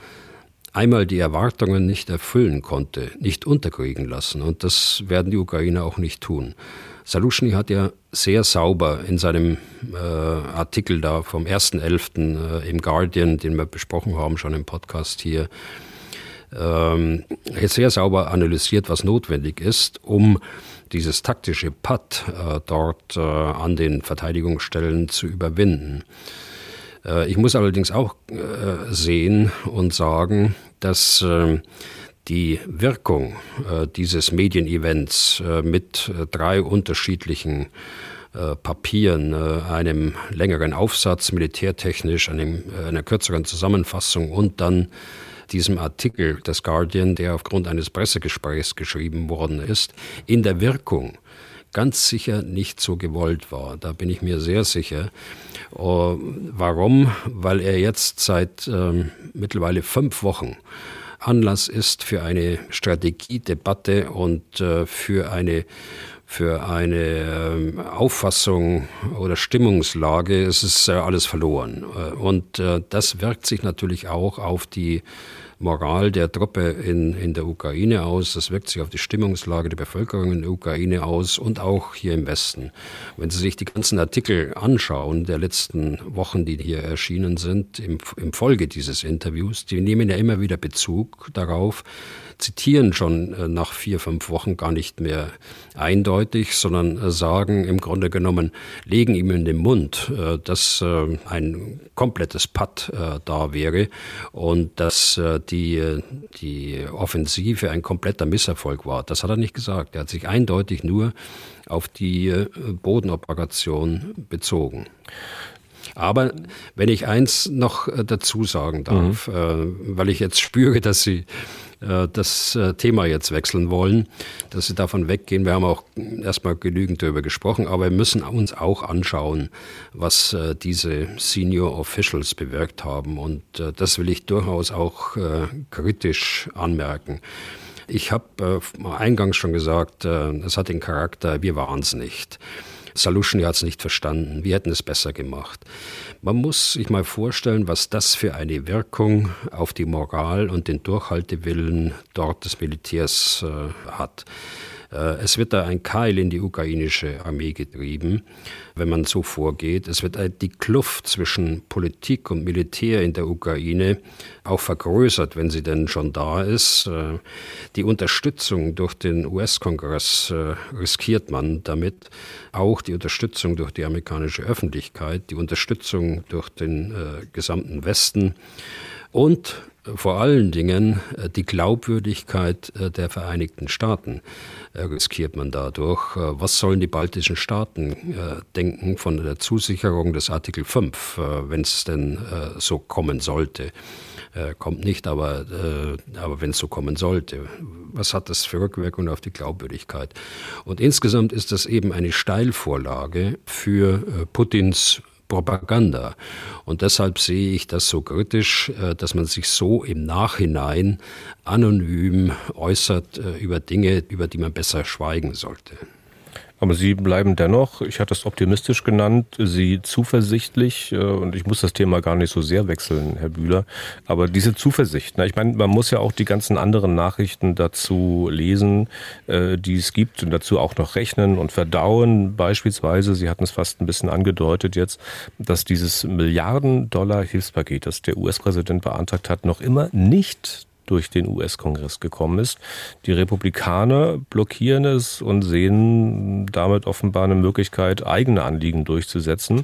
einmal die Erwartungen nicht erfüllen konnte, nicht unterkriegen lassen. Und das werden die Ukrainer auch nicht tun. Saluschny hat ja sehr sauber in seinem äh, Artikel da vom 1.11. Äh, im Guardian, den wir besprochen haben, schon im Podcast hier, ähm, sehr sauber analysiert, was notwendig ist, um dieses taktische Patt äh, dort äh, an den Verteidigungsstellen zu überwinden. Äh, ich muss allerdings auch äh, sehen und sagen, dass ähm, die Wirkung äh, dieses Medienevents äh, mit äh, drei unterschiedlichen äh, Papieren, äh, einem längeren Aufsatz militärtechnisch, einem, einer kürzeren Zusammenfassung und dann diesem Artikel des Guardian, der aufgrund eines Pressegesprächs geschrieben worden ist, in der Wirkung ganz sicher nicht so gewollt war. Da bin ich mir sehr sicher. Warum? Weil er jetzt seit ähm, mittlerweile fünf Wochen Anlass ist für eine Strategiedebatte und äh, für eine für eine äh, Auffassung oder Stimmungslage, es ist äh, alles verloren. Äh, und das wirkt sich natürlich auch auf die Moral der Truppe in, in der Ukraine aus, das wirkt sich auf die Stimmungslage der Bevölkerung in der Ukraine aus und auch hier im Westen. Wenn Sie sich die ganzen Artikel anschauen der letzten Wochen, die hier erschienen sind, im, im Folge dieses Interviews, die nehmen ja immer wieder Bezug darauf, zitieren schon äh, nach vier, fünf Wochen gar nicht mehr eindeutig, sondern äh, sagen im Grunde genommen, legen ihm in den Mund, äh, dass ein komplettes Patt da wäre und dass die, die Offensive ein kompletter Misserfolg war. Das hat er nicht gesagt. Er hat sich eindeutig nur auf die Bodenoperation bezogen. Aber wenn ich eins noch dazu sagen darf, mhm. weil ich jetzt spüre, dass Sie äh, das äh, Thema jetzt wechseln wollen, dass sie davon weggehen. Wir haben auch erstmal genügend darüber gesprochen, aber wir müssen uns auch anschauen, was äh, diese Senior Officials bewirkt haben. Und das will ich durchaus auch kritisch anmerken. Ich habe eingangs schon gesagt, es hat den Charakter, wir waren es nicht. Salushny hat es nicht verstanden. Wir hätten es besser gemacht. Man muss sich mal vorstellen, was das für eine Wirkung auf die Moral und den Durchhaltewillen dort des Militärs äh, hat. Äh, es wird da ein Keil in die ukrainische Armee getrieben, wenn man so vorgeht. Es wird die Kluft zwischen Politik und Militär in der Ukraine auch vergrößert, wenn sie denn schon da ist. Äh, die Unterstützung durch den US-Kongress äh, riskiert man damit, auch die Unterstützung durch die amerikanische Öffentlichkeit, die Unterstützung durch den gesamten Westen und vor allen Dingen die Glaubwürdigkeit der Vereinigten Staaten riskiert man dadurch. Was sollen die baltischen Staaten denken von der Zusicherung des Artikel 5, wenn es denn so kommen sollte? Kommt nicht, aber, aber wenn es so kommen sollte, was hat das für Rückwirkungen auf die Glaubwürdigkeit? Und insgesamt ist das eben eine Steilvorlage für Putins Propaganda. Und deshalb sehe ich das so kritisch, äh, dass man sich so im Nachhinein anonym äußert äh, über Dinge, über die man besser schweigen sollte.
Aber Sie bleiben dennoch, ich hatte es optimistisch genannt, Sie zuversichtlich, äh, und ich muss das Thema gar nicht so sehr wechseln, Herr Bühler, aber diese Zuversicht, ich meine, man muss ja auch die ganzen anderen Nachrichten dazu lesen, äh, die es gibt und dazu auch noch rechnen und verdauen. Beispielsweise, Sie hatten es fast ein bisschen angedeutet jetzt, dass dieses Milliarden-Dollar-Hilfspaket, das der US-Präsident beantragt hat, noch immer nicht durch den US-Kongress gekommen ist. Die Republikaner blockieren es und sehen damit offenbar eine Möglichkeit, eigene Anliegen durchzusetzen.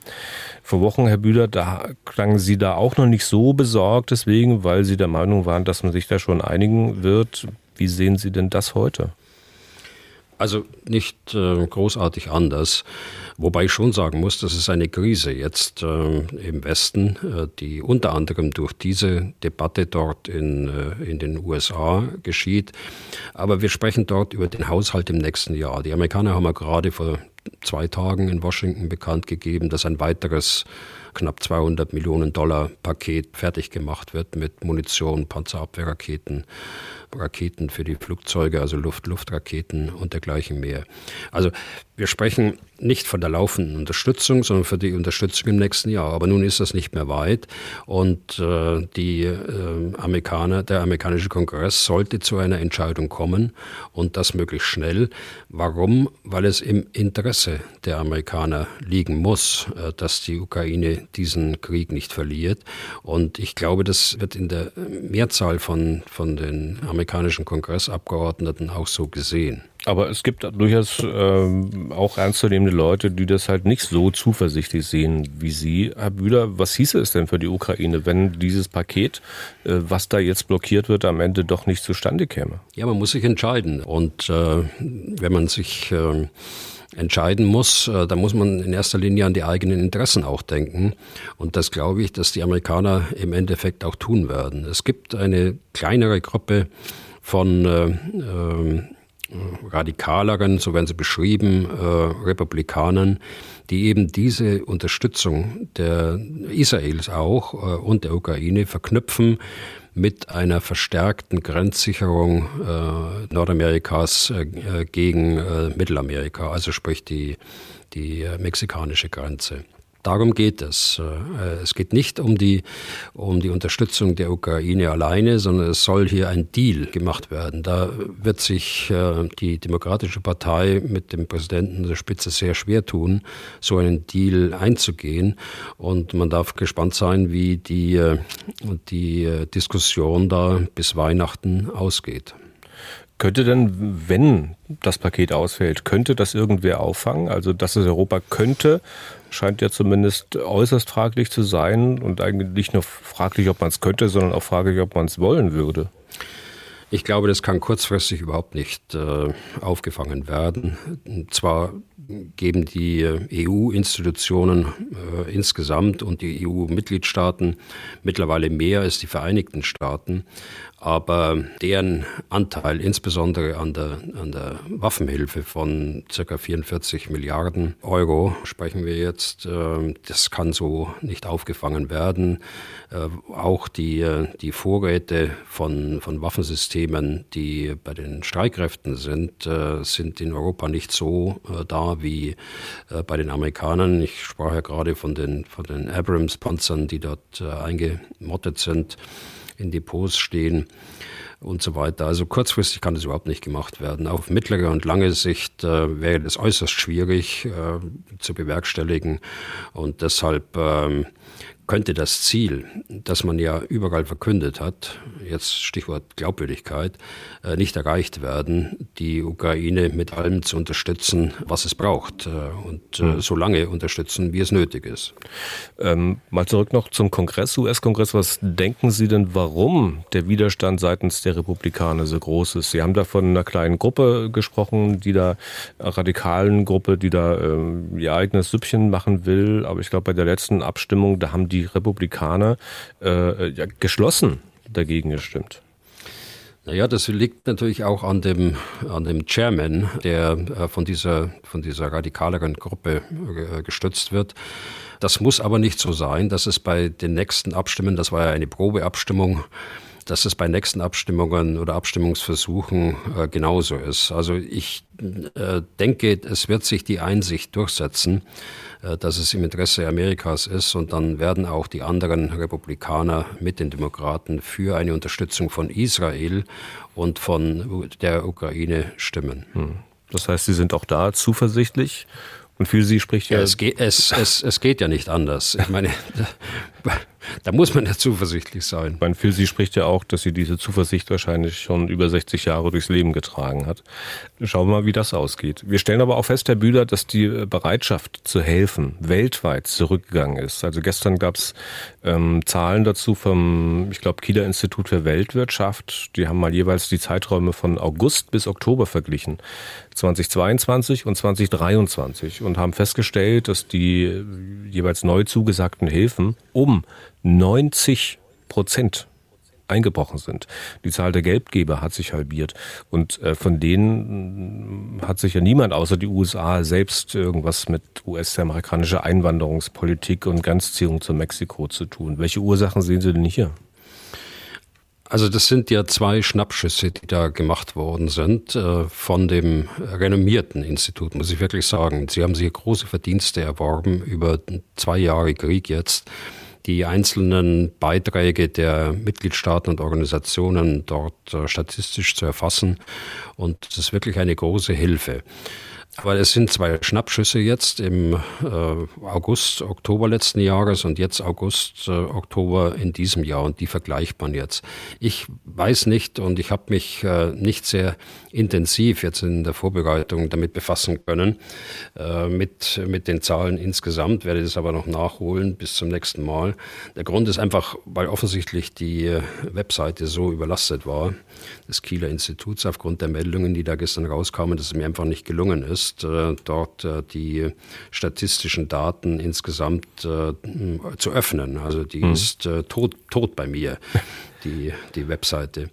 Vor Wochen, Herr Bühler, da klangen Sie da auch noch nicht so besorgt deswegen, weil Sie der Meinung waren, dass man sich da schon einigen wird. Wie sehen Sie denn das heute?
Also nicht äh, großartig anders. Wobei ich schon sagen muss, das ist eine Krise jetzt äh, im Westen, äh, die unter anderem durch diese Debatte dort in, äh, in den USA geschieht. Aber wir sprechen dort über den Haushalt im nächsten Jahr. Die Amerikaner haben ja gerade vor zwei Tagen in Washington bekannt gegeben, dass ein weiteres knapp 200 Millionen Dollar Paket fertig gemacht wird mit Munition, Panzerabwehrraketen, Raketen für die Flugzeuge, also Luft-Luft-Raketen und dergleichen mehr. Also wir sprechen nicht von der laufenden Unterstützung, sondern für die Unterstützung im nächsten Jahr. Aber nun ist das nicht mehr weit und äh, die äh, Amerikaner, der amerikanische Kongress sollte zu einer Entscheidung kommen und das möglichst schnell. Warum? Weil es im Interesse der Amerikaner liegen muss, äh, dass die Ukraine diesen Krieg nicht verliert. Und ich glaube, das wird in der Mehrzahl von, von den amerikanischen Kongressabgeordneten auch so gesehen.
Aber es gibt durchaus ähm, auch ernstzunehmende Leute, die das halt nicht so zuversichtlich sehen wie Sie. Herr Bühler, was hieße es denn für die Ukraine, wenn dieses Paket, äh, was da jetzt blockiert wird, am Ende doch nicht zustande käme?
Ja, man muss sich entscheiden. Und äh, wenn man sich äh, entscheiden muss, äh, da muss man in erster Linie an die eigenen Interessen auch denken. Und das glaube ich, dass die Amerikaner im Endeffekt auch tun werden. Es gibt eine kleinere Gruppe von äh, äh, radikaleren, so werden sie beschrieben, äh, Republikanern, die eben diese Unterstützung der Israels auch äh, und der Ukraine verknüpfen mit einer verstärkten Grenzsicherung äh, Nordamerikas äh, gegen äh, Mittelamerika, also sprich die, die äh, mexikanische Grenze. Darum geht es. Äh, es geht nicht um die, um die Unterstützung der Ukraine alleine, sondern es soll hier ein Deal gemacht werden. Da wird sich äh, die Demokratische Partei mit dem Präsidenten der Spitze sehr schwer tun, so einen Deal einzugehen. Und man darf gespannt sein, wie die, äh, die Diskussion da bis Weihnachten ausgeht.
Könnte denn, wenn das Paket ausfällt, könnte das irgendwer auffangen? Also, dass es Europa könnte, scheint ja zumindest äußerst fraglich zu sein und eigentlich nicht nur fraglich, ob man es könnte, sondern auch fraglich, ob man es wollen würde.
Ich glaube, das kann kurzfristig überhaupt nicht äh, aufgefangen werden. Zwar geben die äh, EU-Institutionen äh, insgesamt und die EU-Mitgliedstaaten mittlerweile mehr als die Vereinigten Staaten, aber deren Anteil, insbesondere an der, an der Waffenhilfe von ca. 44 Milliarden Euro, sprechen wir jetzt, äh, das kann so nicht aufgefangen werden. Äh, auch die, äh, die Vorräte von, von Waffensystemen, die bei den Streitkräften sind, sind in Europa nicht so da wie bei den Amerikanern. Ich sprach ja gerade von den, von den Abrams-Panzern, die dort eingemottet sind in Depots stehen und so weiter. Also kurzfristig kann das überhaupt nicht gemacht werden. Auf mittlere und lange Sicht äh, wäre das äußerst schwierig äh, zu bewerkstelligen und deshalb ähm, könnte das Ziel, das man ja überall verkündet hat, jetzt Stichwort Glaubwürdigkeit, äh, nicht erreicht werden, die Ukraine mit allem zu unterstützen, was es braucht äh, und mhm. so lange unterstützen, wie es nötig ist.
Ähm, mal zurück noch zum Kongress, US-Kongress. Was denken Sie denn, warum der Widerstand seitens der Republikaner so groß ist? Sie haben da von einer kleinen Gruppe gesprochen, die da radikalen Gruppe, die da ähm, ihr eigenes Süppchen machen will. Aber ich glaube, bei der letzten Abstimmung, da haben die die Republikaner äh, ja, geschlossen dagegen gestimmt.
Naja, das liegt natürlich auch an dem, an dem Chairman, der äh, von, dieser, von dieser radikaleren Gruppe äh, gestützt wird. Das muss aber nicht so sein, dass es bei den nächsten Abstimmen, das war ja eine Probeabstimmung, dass es bei nächsten Abstimmungen oder Abstimmungsversuchen äh, genauso ist. Also ich äh, denke, es wird sich die Einsicht durchsetzen, äh, dass es im Interesse Amerikas ist und dann werden auch die anderen Republikaner mit den Demokraten für eine Unterstützung von Israel und von der Ukraine stimmen. Hm.
Das heißt, Sie sind auch da zuversichtlich und für Sie spricht ja.
ja es, geht, es, es, es geht ja nicht anders. Ich meine, da muss man ja zuversichtlich sein.
Ich meine, für Sie spricht ja auch, dass sie diese Zuversicht wahrscheinlich schon über 60 Jahre durchs Leben getragen hat. Schauen wir mal, wie das ausgeht. Wir stellen aber auch fest, Herr Bühler, dass die Bereitschaft zu helfen weltweit zurückgegangen ist. Also gestern gab es ähm, Zahlen dazu vom, ich glaube, Kieler Institut für Weltwirtschaft. Die haben mal jeweils die Zeiträume von August bis Oktober verglichen. 2022 und 2023 und haben festgestellt, dass die jeweils neu zugesagten Hilfen um 90 Prozent eingebrochen sind. Die Zahl der Geldgeber hat sich halbiert. Und äh, von denen hat sich ja niemand außer die USA selbst irgendwas mit US-amerikanischer Einwanderungspolitik und Grenzziehung zu Mexiko zu tun. Welche Ursachen sehen Sie denn hier?
Also das sind ja zwei Schnappschüsse, die da gemacht worden sind äh, von dem renommierten Institut, muss ich wirklich sagen. Sie haben sich große Verdienste erworben über zwei Jahre Krieg jetzt die einzelnen Beiträge der Mitgliedstaaten und Organisationen dort äh, statistisch zu erfassen. Und das ist wirklich eine große Hilfe. Aber es sind zwei Schnappschüsse jetzt im äh, August, Oktober letzten Jahres und jetzt August, äh, Oktober in diesem Jahr und die vergleicht man jetzt. Ich weiß nicht und ich habe mich äh, nicht sehr intensiv jetzt in der Vorbereitung damit befassen können, äh, mit, mit den Zahlen insgesamt, werde das aber noch nachholen bis zum nächsten Mal. Der Grund ist einfach, weil offensichtlich die äh, Webseite so überlastet war, des Kieler Instituts, aufgrund der Meldungen, die da gestern rauskamen, dass es mir einfach nicht gelungen ist, äh, dort äh, die statistischen Daten insgesamt äh, zu öffnen. Also die mhm. ist tot, tot bei mir, die, die Webseite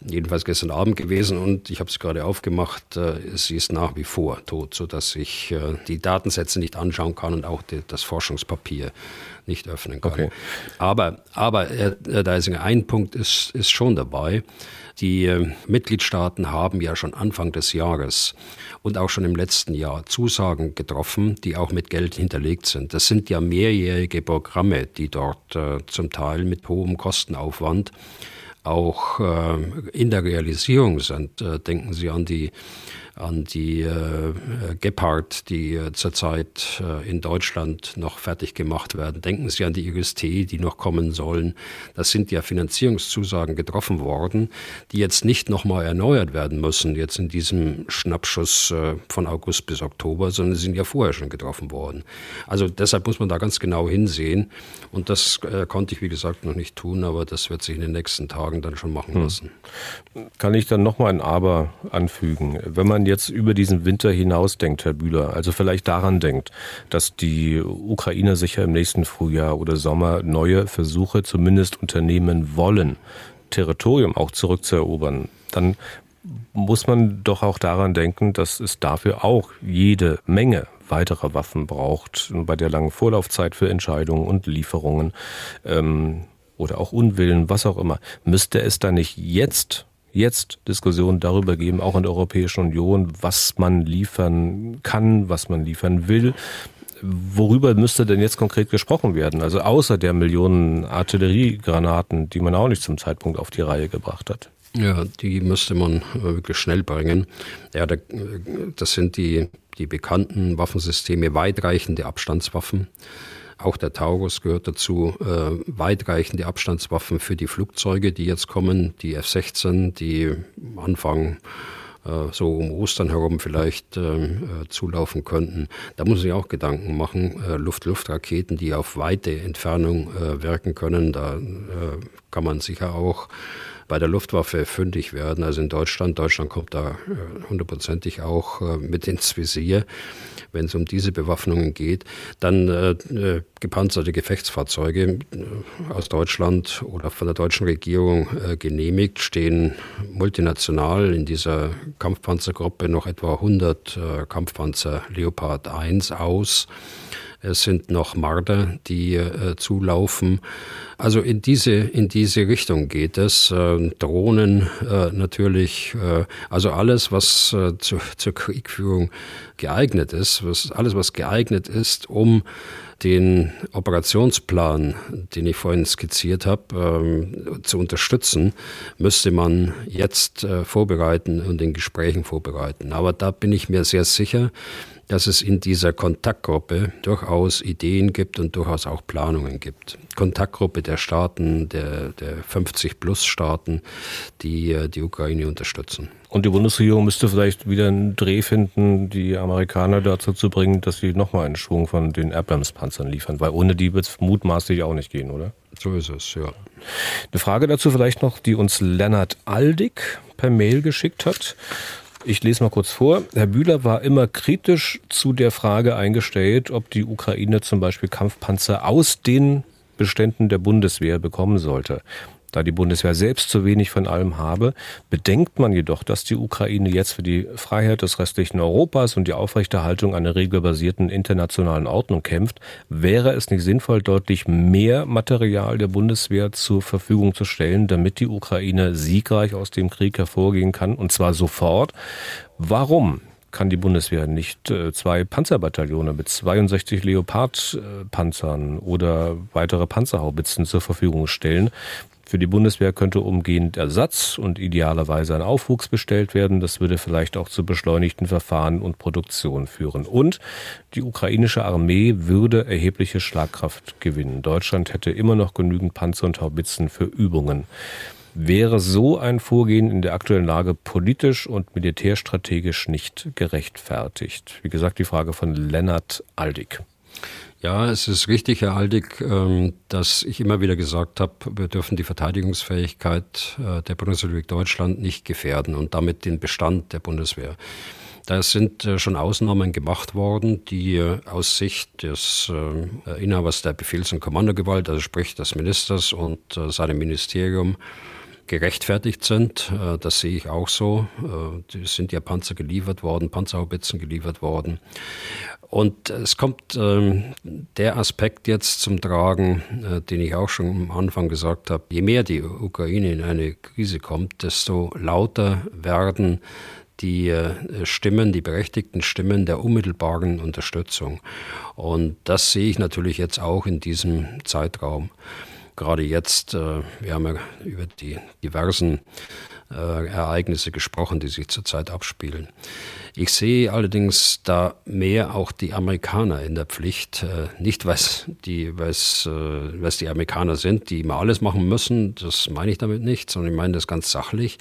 jedenfalls gestern Abend gewesen und ich habe sie gerade aufgemacht. Äh, sie ist nach wie vor tot, sodass ich äh, die Datensätze nicht anschauen kann und auch das Forschungspapier nicht öffnen kann. Okay. Aber, aber Herr Deisinger, ein Punkt ist, ist schon dabei. Die äh, Mitgliedstaaten haben ja schon Anfang des Jahres und auch schon im letzten Jahr Zusagen getroffen, die auch mit Geld hinterlegt sind. Das sind ja mehrjährige Programme, die dort äh, zum Teil mit hohem Kostenaufwand auch äh, in der Realisierung sind. Äh, denken Sie an die an die äh, Gepard, die äh, zurzeit äh, in Deutschland noch fertig gemacht werden. Denken Sie an die IGST, die noch kommen sollen. Das sind ja Finanzierungszusagen getroffen worden, die jetzt nicht nochmal erneuert werden müssen, jetzt in diesem Schnappschuss äh, von August bis Oktober, sondern sie sind ja vorher schon getroffen worden. Also deshalb muss man da ganz genau hinsehen. Und das äh, konnte ich, wie gesagt, noch nicht tun, aber das wird sich in den nächsten Tagen dann schon machen hm. lassen.
Kann ich dann nochmal ein Aber anfügen? Wenn man jetzt über diesen Winter hinaus denkt, Herr Bühler, also vielleicht daran denkt, dass die Ukraine sicher im nächsten Frühjahr oder Sommer neue Versuche zumindest unternehmen wollen, Territorium auch zurückzuerobern, dann muss man doch auch daran denken, dass es dafür auch jede Menge weiterer Waffen braucht, bei der langen Vorlaufzeit für Entscheidungen und Lieferungen ähm, oder auch Unwillen, was auch immer. Müsste es da nicht jetzt jetzt Diskussionen darüber geben, auch in der Europäischen Union, was man liefern kann, was man liefern will. Worüber müsste denn jetzt konkret gesprochen werden? Also außer der Millionen Artilleriegranaten, die man auch nicht zum Zeitpunkt auf die Reihe gebracht hat.
Ja, die müsste man äh, wirklich schnell bringen. Ja, das sind die, die bekannten Waffensysteme, weitreichende Abstandswaffen. Auch der Taurus gehört dazu. Äh, weitreichende Abstandswaffen für die Flugzeuge, die jetzt kommen, die F-16, die Anfang äh, so um Ostern herum vielleicht ähm, äh, zulaufen könnten. Da muss ich auch Gedanken machen. Äh, Luft-Luft-Raketen, die auf weite Entfernung äh, wirken können, da äh, kann man sicher auch bei der Luftwaffe fündig werden. Also in Deutschland, Deutschland kommt da äh, hundertprozentig auch äh, mit ins Visier, wenn es um diese Bewaffnungen geht. Dann äh, äh gepanzerte Gefechtsfahrzeuge aus Deutschland oder von der deutschen Regierung äh, genehmigt, stehen multinational in dieser Kampfpanzergruppe noch etwa 100 äh, Kampfpanzer Leopard 1 aus. Es sind noch Marder, die äh, zulaufen. Also in diese, in diese Richtung geht es. Äh, Drohnen äh, natürlich, äh, also alles, was äh, zu, zur Kriegführung geeignet ist, was, alles, was geeignet ist, um den Operationsplan, den ich vorhin skizziert habe, ähm, zu unterstützen, müsste man jetzt äh, vorbereiten und in Gesprächen vorbereiten. Aber da bin ich mir sehr sicher, dass es in dieser Kontaktgruppe durchaus Ideen gibt und durchaus auch Planungen gibt. Kontaktgruppe der Staaten, der, der 50-Plus-Staaten, die äh, die Ukraine unterstützen.
Und die Bundesregierung müsste vielleicht wieder einen Dreh finden, die Amerikaner dazu zu bringen, dass sie nochmal einen Schwung von den Abrams-Panzern liefern, weil ohne die wird es mutmaßlich auch nicht gehen, oder?
So ist es, ja.
Eine Frage dazu vielleicht noch, die uns Lennart Aldig per Mail geschickt hat. Ich lese mal kurz vor. Herr Bühler war immer kritisch zu der Frage eingestellt, ob die Ukraine zum Beispiel Kampfpanzer aus den Beständen der Bundeswehr bekommen sollte. Da die Bundeswehr selbst zu wenig von allem habe. Bedenkt man jedoch, dass die Ukraine jetzt für die Freiheit des restlichen Europas und die Aufrechterhaltung einer regelbasierten internationalen Ordnung kämpft, wäre es nicht sinnvoll, deutlich mehr Material der Bundeswehr zur Verfügung zu stellen, damit die Ukraine siegreich aus dem Krieg hervorgehen kann, und zwar sofort. Warum? kann die Bundeswehr nicht äh, zwei Panzerbataillone mit 62 Leopard-Panzern oder weitere Panzerhaubitzen zur Verfügung stellen. Für die Bundeswehr könnte umgehend Ersatz und idealerweise ein Aufwuchs bestellt werden. Das würde vielleicht auch zu beschleunigten Verfahren und Produktion führen. Und die ukrainische Armee würde erhebliche Schlagkraft gewinnen. Deutschland hätte immer noch genügend Panzer und Haubitzen für Übungen. Wäre so ein Vorgehen in der aktuellen Lage politisch und militärstrategisch nicht gerechtfertigt? Wie gesagt, die Frage von Lennart Aldig.
Ja, es ist richtig, Herr Aldig, ähm, dass ich immer wieder gesagt habe, wir dürfen die Verteidigungsfähigkeit äh, der Bundesrepublik Deutschland nicht gefährden und damit den Bestand der Bundeswehr. Da sind äh, schon Ausnahmen gemacht worden, die äh, aus Sicht des Inhabers der Befehls- und Kommandogewalt, also sprich des Ministers und seinem Ministerium, gerechtfertigt sind. Äh, das sehe ich auch so. Es äh, sind ja Panzer geliefert worden, Panzerhaubitzen geliefert worden. Und es kommt ähm, der Aspekt jetzt zum Tragen, äh, den ich auch schon am Anfang gesagt habe. Je mehr die Ukraine in eine Krise kommt, desto lauter werden die Stimmen, die berechtigten Stimmen der unmittelbaren Unterstützung. Und das sehe ich natürlich jetzt auch in diesem Zeitraum gerade jetzt, äh, wir haben ja über die diversen äh, Ereignisse gesprochen, die sich zurzeit abspielen. Ich sehe allerdings da mehr auch die Amerikaner in der Pflicht, äh, nicht was die, was, äh, die Amerikaner sind, die immer alles machen müssen, das meine ich damit nicht, sondern ich meine das ganz sachlich.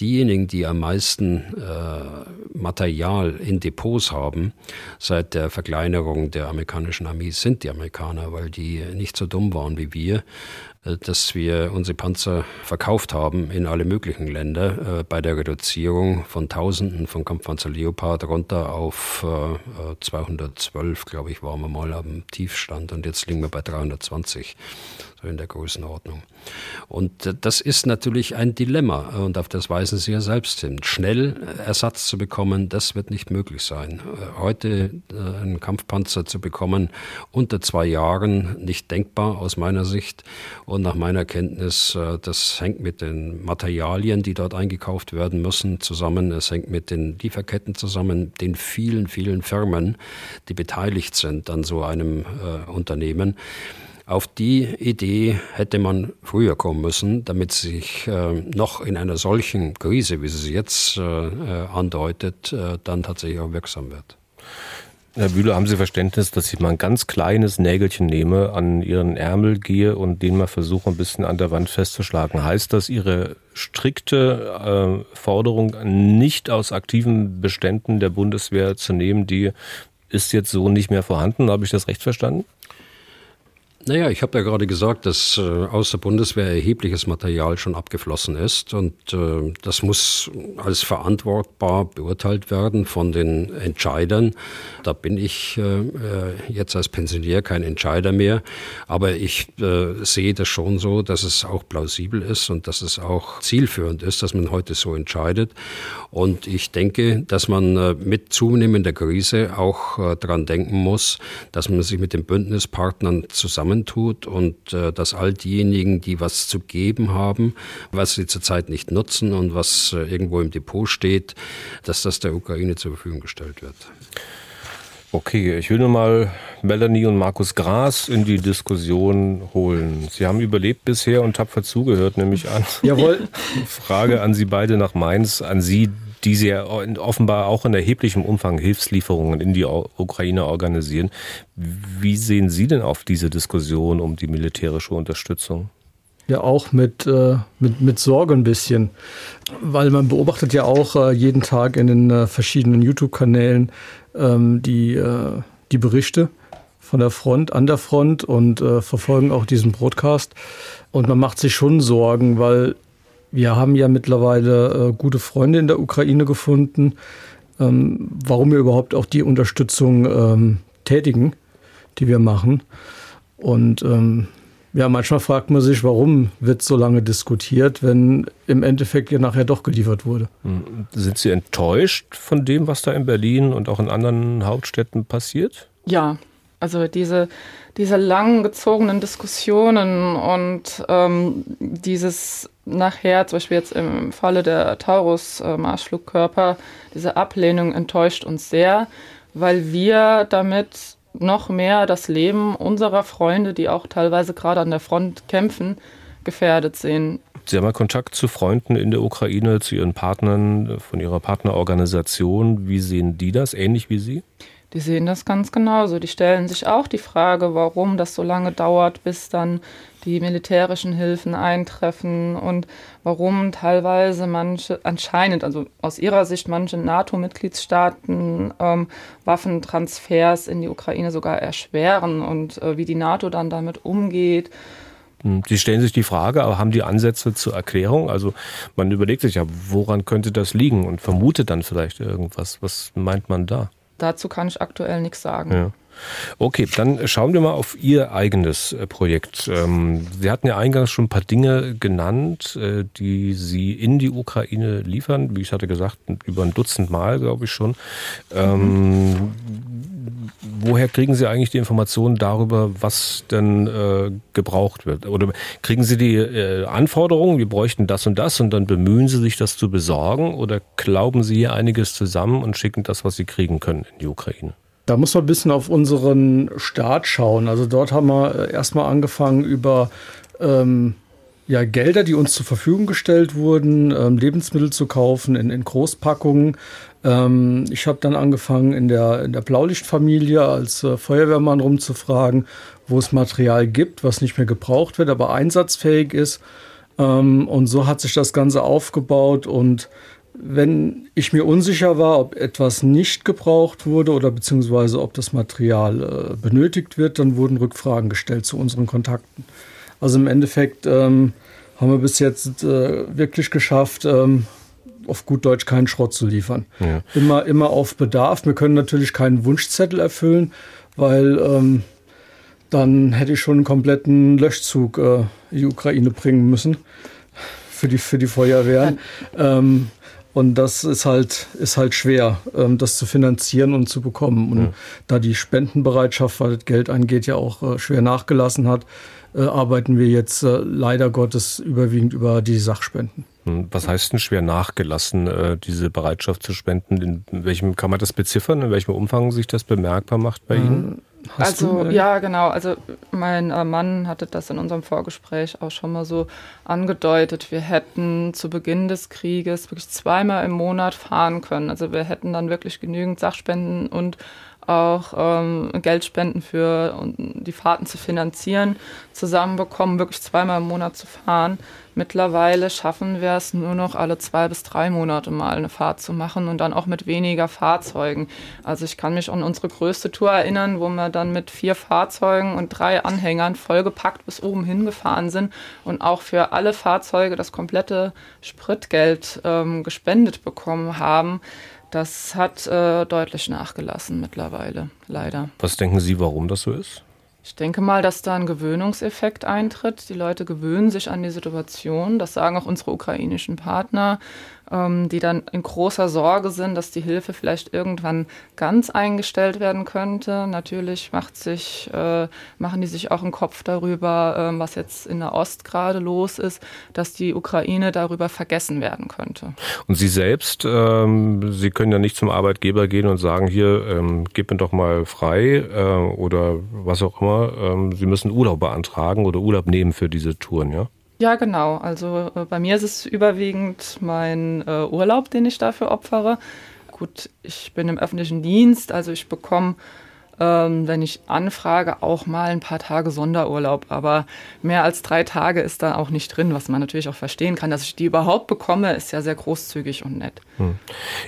Diejenigen, die am meisten äh, Material in Depots haben seit der Verkleinerung der amerikanischen Armee, sind die Amerikaner, weil die nicht so dumm waren wie wir dass wir unsere Panzer verkauft haben in alle möglichen Länder äh, bei der Reduzierung von Tausenden von Kampfpanzer Leopard runter auf äh, 212, glaube ich, waren wir mal am Tiefstand und jetzt liegen wir bei 320 so in der Größenordnung. Und äh, das ist natürlich ein Dilemma und auf das weisen Sie ja selbst hin. Schnell Ersatz zu bekommen, das wird nicht möglich sein. Äh, heute äh, einen Kampfpanzer zu bekommen unter zwei Jahren nicht denkbar aus meiner Sicht und nach meiner Kenntnis, das hängt mit den Materialien, die dort eingekauft werden müssen, zusammen. Es hängt mit den Lieferketten zusammen, den vielen, vielen Firmen, die beteiligt sind an so einem äh, Unternehmen. Auf die Idee hätte man früher kommen müssen, damit sich äh, noch in einer solchen Krise, wie sie es jetzt äh, äh, andeutet, äh, dann tatsächlich auch wirksam wird.
Herr Bühler, haben Sie Verständnis, dass ich mal ein ganz kleines Nägelchen nehme, an Ihren Ärmel gehe und den mal versuche, ein bisschen an der Wand festzuschlagen? Heißt das, Ihre strikte äh, Forderung, nicht aus aktiven Beständen der Bundeswehr zu nehmen, die ist jetzt so nicht mehr vorhanden? Habe ich das recht verstanden?
Naja, ich habe ja gerade gesagt, dass äh, aus der Bundeswehr erhebliches Material schon abgeflossen ist und äh, das muss als verantwortbar beurteilt werden von den Entscheidern. Da bin ich äh, äh jetzt als Pensionär kein Entscheider mehr, aber ich äh, sehe das schon so, dass es auch plausibel ist und dass es auch zielführend ist, dass man heute so entscheidet. Und ich denke, dass man äh, mit zunehmender Krise auch daran denken muss, dass man sich mit den Bündnispartnern zusammen zusammentut und äh, dass all diejenigen, die was zu geben haben, was sie zurzeit nicht nutzen und was äh, irgendwo im Depot steht, dass das der Ukraine zur Verfügung gestellt wird.
Okay, ich will nur mal Melanie und Markus Gras in die Diskussion holen. Sie haben überlebt bisher und tapfer zugehört, nämlich an.
Jawohl.
Frage an Sie beide nach Mainz, an Sie, die sie ja offenbar auch in erheblichem Umfang Hilfslieferungen in die Ukraine organisieren. Wie sehen Sie denn auf diese Diskussion um die militärische Unterstützung?
Ja, auch mit, äh, mit, mit Sorge ein bisschen, weil man beobachtet ja auch äh, jeden Tag in den äh, verschiedenen YouTube-Kanälen ähm, die, äh, die Berichte von der Front, an der Front und äh, verfolgen auch diesen Broadcast. Und man macht sich schon Sorgen, weil wir haben ja mittlerweile äh, gute Freunde in der Ukraine gefunden, ähm, warum wir überhaupt auch die Unterstützung ähm, tätigen, die wir machen. Und ähm, Ja, manchmal fragt man sich, warum wird so lange diskutiert, wenn im Endeffekt ja nachher doch geliefert wurde.
Hm, sind Sie enttäuscht von dem, was da in Berlin und auch in anderen Hauptstädten passiert?
Ja, also diese, diese lang gezogenen Diskussionen und ähm, dieses nachher, zum Beispiel jetzt im Falle der Taurus-Marschflugkörper, diese Ablehnung enttäuscht uns sehr, weil wir damit noch mehr das Leben unserer Freunde, die auch teilweise gerade an der Front kämpfen, gefährdet sehen.
Sie haben ja Kontakt zu Freunden in der Ukraine, zu Ihren Partnern von Ihrer Partnerorganisation. Wie sehen die das? Ähnlich wie Sie?
Die sehen das ganz genauso. Die stellen sich auch die Frage, warum das so lange dauert, bis dann die militärischen Hilfen eintreffen und warum teilweise manche, anscheinend, also aus ihrer Sicht manche NATO-Mitgliedstaaten ähm, Waffentransfers in die Ukraine sogar erschweren und äh, wie die NATO dann damit umgeht.
Hm, Sie stellen sich die Frage, aber haben die Ansätze zur Erklärung? Also man überlegt sich ja, woran könnte das liegen und vermutet dann vielleicht irgendwas. Was meint man da?
Dazu kann ich aktuell nichts sagen.
Ja. Okay, dann schauen wir mal auf Ihr eigenes äh, Projekt. Ähm, Sie hatten ja eingangs schon ein paar Dinge genannt, äh, die Sie in die Ukraine liefern. Wie ich hatte gesagt, über ein Dutzend Mal, glaube ich schon. Mhm. Woher kriegen Sie eigentlich die Informationen darüber, was denn äh, gebraucht wird? Oder kriegen Sie die äh, Anforderungen, wir bräuchten das und das und dann bemühen Sie sich, das zu besorgen? Oder glauben Sie hier einiges zusammen und schicken das, was Sie kriegen können in die Ukraine?
Da muss man ein bisschen auf unseren Start schauen. Also dort haben wir äh, erstmal angefangen über ähm, ja, Gelder, die uns zur Verfügung gestellt wurden, ähm, Lebensmittel zu kaufen in, in Großpackungen. Ähm, ich habe dann angefangen, in der, in der Blaulichtfamilie als äh, Feuerwehrmann rumzufragen, wo es Material gibt, was nicht mehr gebraucht wird, aber einsatzfähig ist. Ähm, und so hat sich das Ganze aufgebaut. Und wenn ich mir unsicher war, ob etwas nicht gebraucht wurde oder beziehungsweise ob das Material äh, benötigt wird, dann wurden Rückfragen gestellt zu unseren Kontakten. Also im Endeffekt ähm, haben wir bis jetzt äh, wirklich geschafft, ähm, auf gut Deutsch keinen Schrott zu liefern. Ja. Immer, immer auf Bedarf. Wir können natürlich keinen Wunschzettel erfüllen, weil ähm, dann hätte ich schon einen kompletten Löschzug äh, in die Ukraine bringen müssen für die, für die Feuerwehren. ähm, und das ist halt, ist halt schwer, ähm, das zu finanzieren und zu bekommen. Und ja. da die Spendenbereitschaft, was das Geld angeht, ja auch äh, schwer nachgelassen hat, äh, arbeiten wir jetzt äh, leider Gottes überwiegend über die Sachspenden.
Hm, was heißt denn schwer nachgelassen, äh, diese Bereitschaft zu spenden? In welchem kann man das beziffern? In welchem Umfang sich das bemerkbar macht bei Ihnen?
Hast also ja, genau. Also mein äh, Mann hatte das in unserem Vorgespräch auch schon mal so angedeutet. Wir hätten zu Beginn des Krieges wirklich zweimal im Monat fahren können. Also wir hätten dann wirklich genügend Sachspenden und auch ähm, Geldspenden für die Fahrten zu finanzieren, zusammenbekommen, wirklich zweimal im Monat zu fahren. Mittlerweile schaffen wir es nur noch alle zwei bis drei Monate mal eine Fahrt zu machen und dann auch mit weniger Fahrzeugen. Also ich kann mich an unsere größte Tour erinnern, wo wir dann mit vier Fahrzeugen und drei Anhängern vollgepackt bis oben hingefahren sind und auch für alle Fahrzeuge das komplette Spritgeld ähm, gespendet bekommen haben. Das hat äh, deutlich nachgelassen mittlerweile, leider.
Was denken Sie, warum das so ist?
Ich denke mal, dass da ein Gewöhnungseffekt eintritt. Die Leute gewöhnen sich an die Situation. Das sagen auch unsere ukrainischen Partner ähm, die dann in großer Sorge sind, dass die Hilfe vielleicht irgendwann ganz eingestellt werden könnte. Natürlich macht sich, äh, machen die sich auch einen Kopf darüber, äh, was jetzt in der Ost gerade los ist, dass die Ukraine darüber vergessen werden könnte.
Und Sie selbst, ähm, Sie können ja nicht zum Arbeitgeber gehen und sagen, hier, ähm, gib mir doch mal frei äh, oder was auch immer. Ähm, Sie müssen Urlaub beantragen oder Urlaub nehmen für diese Touren, ja?
Ja, genau. Also äh, bei mir ist es überwiegend mein äh, Urlaub, den ich dafür opfere. Gut, ich bin im öffentlichen Dienst, also ich bekomme, ähm, wenn ich anfrage, auch mal ein paar Tage Sonderurlaub. Aber mehr als drei Tage ist da auch nicht drin, was man natürlich auch verstehen kann. Dass ich die überhaupt bekomme, ist ja sehr großzügig und nett. Hm.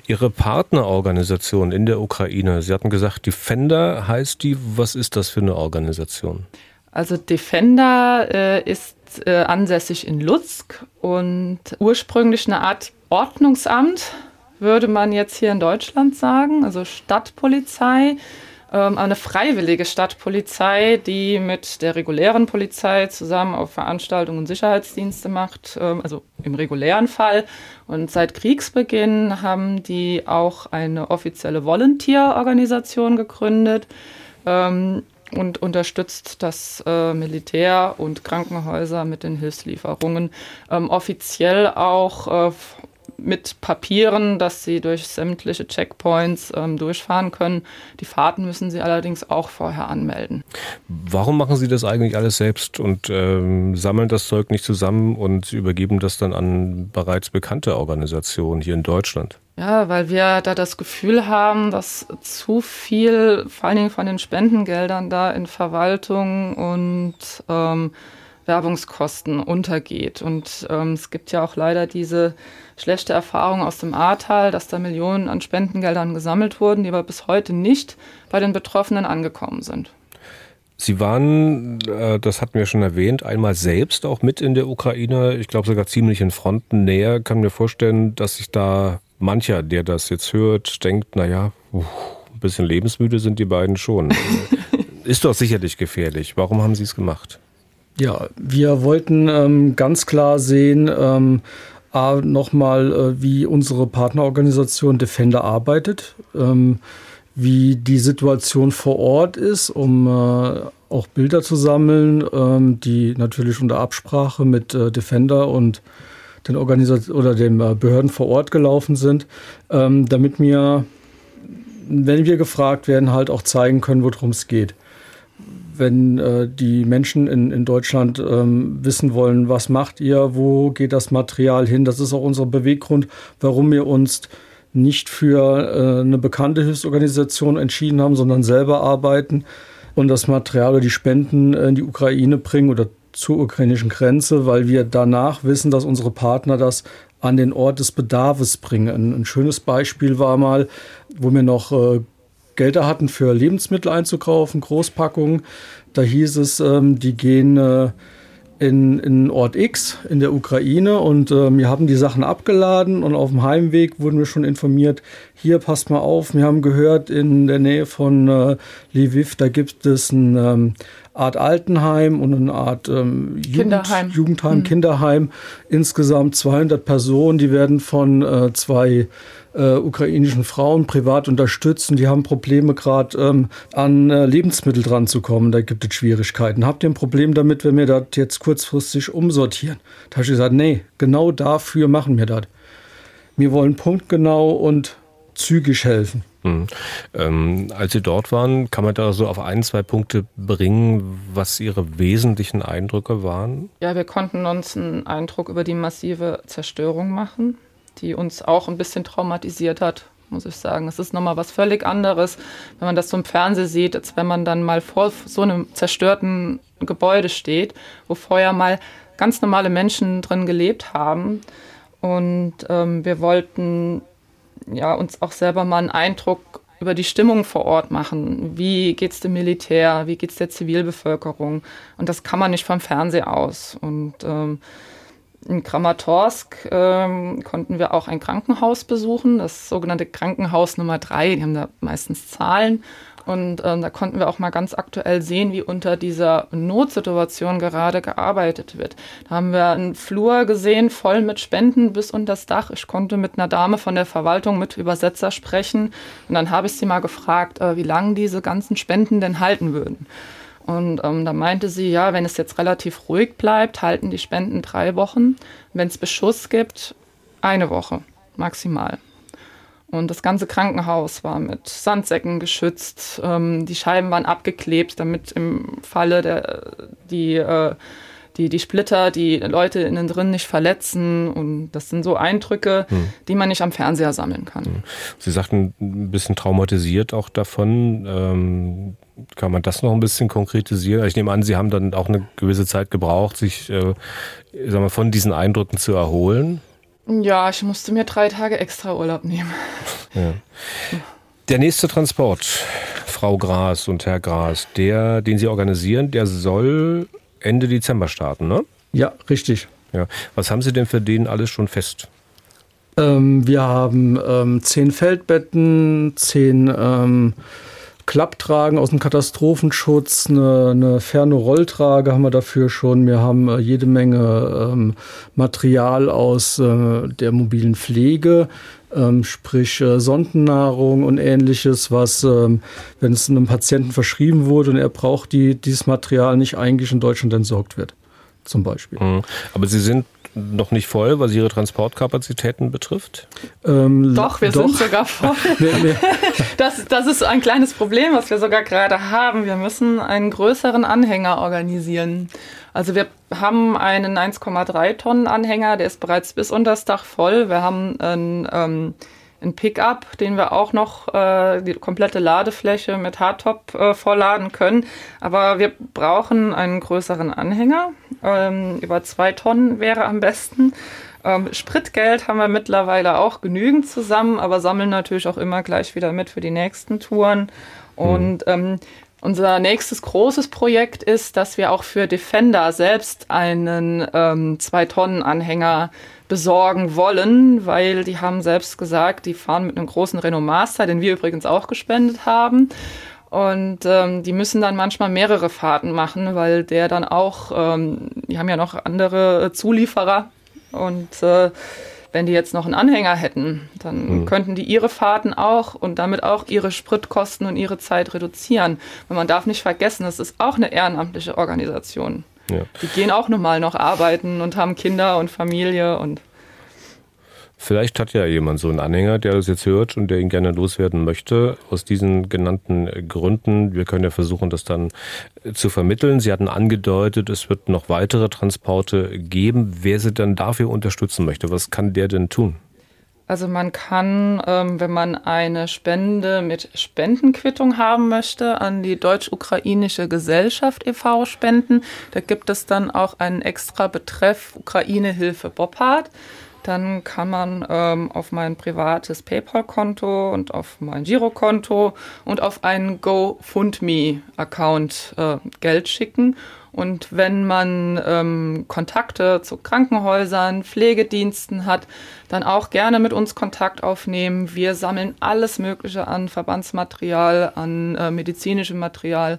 Ihre Partnerorganisation in der Ukraine, Sie hatten gesagt, Defender heißt die. Was ist das für eine Organisation?
Also Defender äh, ist äh, ansässig in Luzk und ursprünglich eine Art Ordnungsamt, würde man jetzt hier in Deutschland sagen, also Stadtpolizei. ähm, eine freiwillige Stadtpolizei, die mit der regulären Polizei zusammen auf Veranstaltungen und Sicherheitsdienste macht, ähm, also im regulären Fall. Und seit Kriegsbeginn haben die auch eine offizielle Volunteer-Organisation gegründet ähm, und unterstützt das äh, Militär und Krankenhäuser mit den Hilfslieferungen. Ähm, offiziell auch äh, mit Papieren, dass sie durch sämtliche Checkpoints ähm, durchfahren können. Die Fahrten müssen sie allerdings auch vorher anmelden.
Warum machen Sie das eigentlich alles selbst und ähm, sammeln das Zeug nicht zusammen und übergeben das dann an bereits bekannte Organisationen hier in Deutschland?
Ja, weil wir da das Gefühl haben, dass zu viel, vor allen Dingen von den Spendengeldern da in Verwaltung und ähm, Werbungskosten untergeht. Und ähm, es gibt ja auch leider diese schlechte Erfahrung aus dem Ahrtal, dass da Millionen an Spendengeldern gesammelt wurden, die aber bis heute nicht bei den Betroffenen angekommen sind.
Sie waren, äh, das hatten wir schon erwähnt, einmal selbst auch mit in der Ukraine, ich glaube sogar ziemlich in Frontennähe. Kann mir vorstellen, dass sich da mancher, der das jetzt hört, denkt, naja, ein bisschen lebensmüde sind die beiden schon. Ist doch sicherlich gefährlich. Warum haben Sie es gemacht?
Ja, wir wollten ähm, ganz klar sehen, ähm, nochmal, äh, wie unsere Partnerorganisation Defender arbeitet, ähm, wie die Situation vor Ort ist, um äh, auch Bilder zu sammeln, ähm, die natürlich unter Absprache mit äh, Defender und den Organisation oder den Behörden vor Ort gelaufen sind, ähm, damit wir, wenn wir gefragt werden, halt auch zeigen können, worum es geht wenn äh, die Menschen in, in Deutschland ähm, wissen wollen, was macht ihr, wo geht das Material hin. Das ist auch unser Beweggrund, warum wir uns nicht für äh, eine bekannte Hilfsorganisation entschieden haben, sondern selber arbeiten und das Material oder die Spenden in die Ukraine bringen oder zur ukrainischen Grenze, weil wir danach wissen, dass unsere Partner das an den Ort des Bedarfs bringen. Ein, schönes Beispiel war mal, wo wir noch äh, Gelder hatten für Lebensmittel einzukaufen, Großpackungen. Da hieß es, ähm, die gehen äh, in, in Ort X in der Ukraine und äh, wir haben die Sachen abgeladen und auf dem Heimweg wurden wir schon informiert, hier passt mal auf, wir haben gehört, in der Nähe von äh, Lviv, da gibt es ein ähm, Art Altenheim und eine Art ähm, Jugend, Kinderheim, Jugendheim, mhm. Kinderheim. Insgesamt 200 Personen, die werden von äh, zwei äh, ukrainischen Frauen privat unterstützen. Die haben Probleme gerade ähm, an äh, Lebensmittel dran zu kommen. Da gibt es Schwierigkeiten. Habt ihr ein Problem damit, wenn wir das jetzt kurzfristig umsortieren? Da habe ich gesagt, nee, genau dafür machen wir das. Wir wollen punktgenau und zügig helfen.
Mhm. Ähm, als Sie dort waren, kann man da so auf ein, zwei Punkte bringen, was Ihre wesentlichen Eindrücke waren?
Ja, wir konnten uns einen Eindruck über die massive Zerstörung machen die uns auch ein bisschen traumatisiert hat, muss ich sagen. Es ist nochmal was völlig anderes, wenn man das so im Fernsehen sieht, als wenn man dann mal vor so einem zerstörten Gebäude steht, wo vorher mal ganz normale Menschen drin gelebt haben. Und ähm, wir wollten ja, uns auch selber mal einen Eindruck über die Stimmung vor Ort machen. Wie geht es dem Militär? Wie geht es der Zivilbevölkerung? Und das kann man nicht vom Fernseher aus. Und ähm, in Kramatorsk ähm, konnten wir auch ein Krankenhaus besuchen, das sogenannte Krankenhaus Nummer drei. Die haben da meistens Zahlen. Und ähm, da konnten wir auch mal ganz aktuell sehen, wie unter dieser Notsituation gerade gearbeitet wird. Da haben wir einen Flur gesehen, voll mit Spenden bis unter das Dach. Ich konnte mit einer Dame von der Verwaltung mit Übersetzer sprechen. Und dann habe ich sie mal gefragt, äh, wie lange diese ganzen Spenden denn halten würden. Und ähm, da meinte sie, ja, wenn es jetzt relativ ruhig bleibt, halten die Spenden drei Wochen. Wenn es Beschuss gibt, eine Woche maximal. Und das ganze Krankenhaus war mit Sandsäcken geschützt. Ähm, die Scheiben waren abgeklebt, damit im Falle der die äh, die, die Splitter, die Leute innen drin nicht verletzen. Und das sind so Eindrücke, hm. die man nicht am Fernseher sammeln kann. Hm.
Sie sagten, ein bisschen traumatisiert auch davon. Ähm, kann man das noch ein bisschen konkretisieren? Ich nehme an, Sie haben dann auch eine gewisse Zeit gebraucht, sich äh, sag mal, von diesen Eindrücken zu erholen.
Ja, ich musste mir drei Tage extra Urlaub nehmen. Ja.
Der nächste Transport, Frau Gras und Herr Gras, der, den Sie organisieren, der soll Ende Dezember starten, ne?
Ja, richtig.
Ja. Was haben Sie denn für den alles schon fest?
Ähm, wir haben ähm, zehn Feldbetten, zehn ähm, Klapptragen aus dem Katastrophenschutz, eine, eine ferne Rolltrage haben wir dafür schon. Wir haben äh, jede Menge ähm, Material aus äh, der mobilen Pflege, ähm, sprich äh, Sondennahrung und ähnliches, was, ähm, wenn es einem Patienten verschrieben wurde und er braucht die, dieses Material nicht eigentlich in Deutschland entsorgt wird. Zum Beispiel.
Mhm. Aber Sie sind noch nicht voll, was Ihre Transportkapazitäten betrifft?
Ähm, doch, wir doch. sind sogar voll. nee, nee. Das, das ist ein kleines Problem, was wir sogar gerade haben. Wir müssen einen größeren Anhänger organisieren. Also wir haben einen 1,3 Tonnen Anhänger, der ist bereits bis unter das Dach voll. Wir haben einen ähm, ein Pickup, den wir auch noch äh, die komplette Ladefläche mit Hardtop äh, vollladen können. Aber wir brauchen einen größeren Anhänger. Ähm, über zwei Tonnen wäre am besten. Ähm, Spritgeld haben wir mittlerweile auch genügend zusammen, aber sammeln natürlich auch immer gleich wieder mit für die nächsten Touren. Und ähm, unser nächstes großes Projekt ist, dass wir auch für Defender selbst einen ähm, Zwei-Tonnen-Anhänger besorgen wollen, weil die haben selbst gesagt, die fahren mit einem großen Renault Master, den wir übrigens auch gespendet haben. Und ähm, die müssen dann manchmal mehrere Fahrten machen, weil der dann auch, ähm, die haben ja noch andere Zulieferer und äh, wenn die jetzt noch einen Anhänger hätten, dann mhm. könnten die ihre Fahrten auch und damit auch ihre Spritkosten und ihre Zeit reduzieren. Und man darf nicht vergessen, das ist auch eine ehrenamtliche Organisation. Ja. Die gehen auch normal noch arbeiten und haben Kinder und Familie und
Vielleicht hat ja jemand so einen Anhänger, der das jetzt hört und der ihn gerne loswerden möchte. Aus diesen genannten Gründen. Wir können ja versuchen, das dann zu vermitteln. Sie hatten angedeutet, es wird noch weitere Transporte geben. Wer Sie dann dafür unterstützen möchte, was kann der denn tun?
Also man kann, ähm, wenn man eine Spende mit Spendenquittung haben möchte, an die Deutsch-Ukrainische Gesellschaft e.V. spenden. Da gibt es dann auch einen extra Betreff Ukraine-Hilfe Boppard. Dann kann man ähm, auf mein privates PayPal-Konto und auf mein Girokonto und auf einen GoFundMe-Account äh, Geld schicken. Und wenn man ähm, Kontakte zu Krankenhäusern, Pflegediensten hat, dann auch gerne mit uns Kontakt aufnehmen. Wir sammeln alles Mögliche an Verbandsmaterial, an äh, medizinischem Material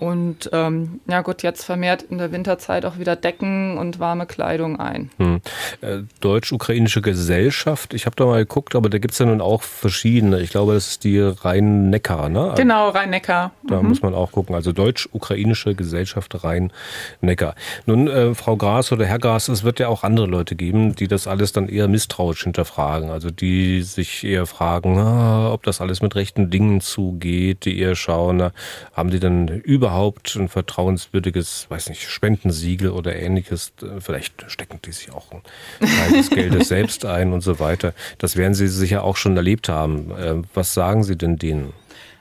und ähm, ja gut, jetzt vermehrt in der Winterzeit auch wieder Decken und warme Kleidung ein. Hm.
Äh, Deutsch-ukrainische Gesellschaft, ich habe da mal geguckt, aber da gibt es ja nun auch verschiedene. Ich glaube, das ist die Rhein-Neckar, ne?
Genau, Rhein-Neckar.
Da mhm. muss man auch gucken. Also Deutsch-ukrainische Gesellschaft Rhein-Neckar. Nun, äh, Frau Gras oder Herr Gras, es wird ja auch andere Leute geben, die das alles dann eher misstrauisch hinterfragen. Also die sich eher fragen, ah, ob das alles mit rechten Dingen zugeht, die eher schauen, na, haben die dann über überhaupt ein vertrauenswürdiges, weiß nicht, Spendensiegel oder ähnliches, vielleicht stecken die sich auch ein Teil des Geldes selbst ein und so weiter. Das werden Sie sicher auch schon erlebt haben. Äh, was sagen Sie denn denen?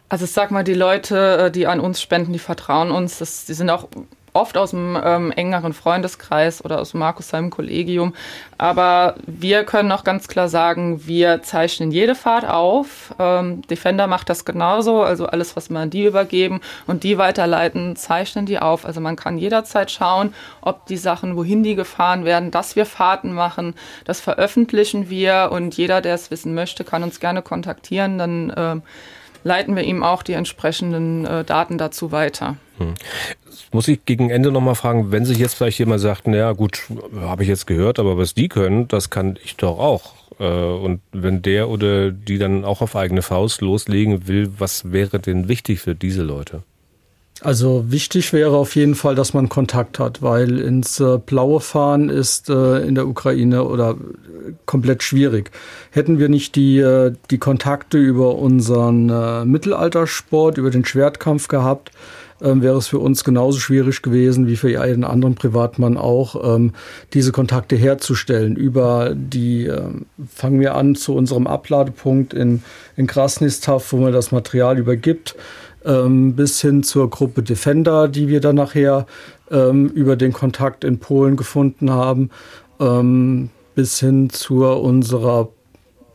Also ich sag mal, die Leute, äh, die an uns spenden, die vertrauen uns. Das, die sind auch oft aus dem ähm, engeren Freundeskreis oder aus Markus seinem Kollegium. Aber wir können auch ganz klar sagen, wir zeichnen jede Fahrt auf. Ähm, Defender macht das genauso. Also alles, was wir an die übergeben und die weiterleiten, zeichnen die auf. Also man kann jederzeit schauen, ob die Sachen, wohin die gefahren werden, dass wir Fahrten machen. Das veröffentlichen wir und jeder, der es wissen möchte, kann uns gerne kontaktieren. Dann ähm, leiten wir ihm auch die entsprechenden äh, Daten dazu weiter.
Muss ich gegen Ende nochmal fragen, wenn sich jetzt vielleicht jemand sagt, naja gut, habe ich jetzt gehört, aber was die können, das kann ich doch auch. Äh, und wenn der oder die dann auch auf eigene Faust loslegen will, was wäre denn wichtig für diese Leute?
Also wichtig wäre auf jeden Fall, dass man Kontakt hat, weil ins äh, Blaue fahren ist äh, in der Ukraine oder komplett schwierig. Hätten wir nicht die, die Kontakte über unseren Mittelaltersport, über den Schwertkampf gehabt, ähm, wäre es für uns genauso schwierig gewesen wie für jeden anderen Privatmann auch, ähm, diese Kontakte herzustellen. Über die, ähm, fangen wir an zu unserem Abladepunkt in, in Krasnistav, wo man das Material übergibt bis hin zur Gruppe Defender, die wir dann nachher über den Kontakt in Polen gefunden haben, bis hin zu unserer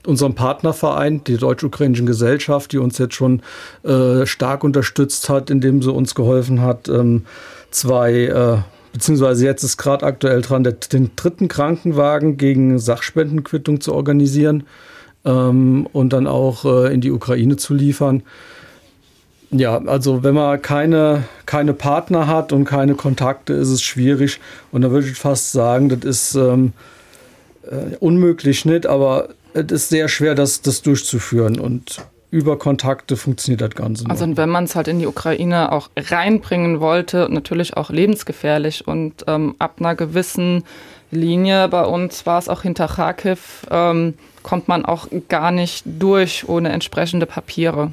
unserem Partnerverein, die Deutsch-Ukrainischen Gesellschaft, die uns jetzt schon äh, stark unterstützt hat, indem sie uns geholfen hat, ähm, zwei, äh, beziehungsweise jetzt ist gerade aktuell dran, der, den dritten Krankenwagen gegen Sachspendenquittung zu organisieren ähm, und dann auch äh, in die Ukraine zu liefern Ja, also wenn man keine, keine Partner hat und keine Kontakte, ist es schwierig. Und da würde ich fast sagen, das ist ähm, äh, unmöglich nicht, aber es ist sehr schwer, das, das durchzuführen. Und über Kontakte funktioniert das Ganze.
Noch. Also wenn man es halt in die Ukraine auch reinbringen wollte, natürlich auch lebensgefährlich und ähm, ab einer gewissen Linie, bei uns war es auch hinter Kharkiv, ähm, kommt man auch gar nicht durch ohne entsprechende Papiere.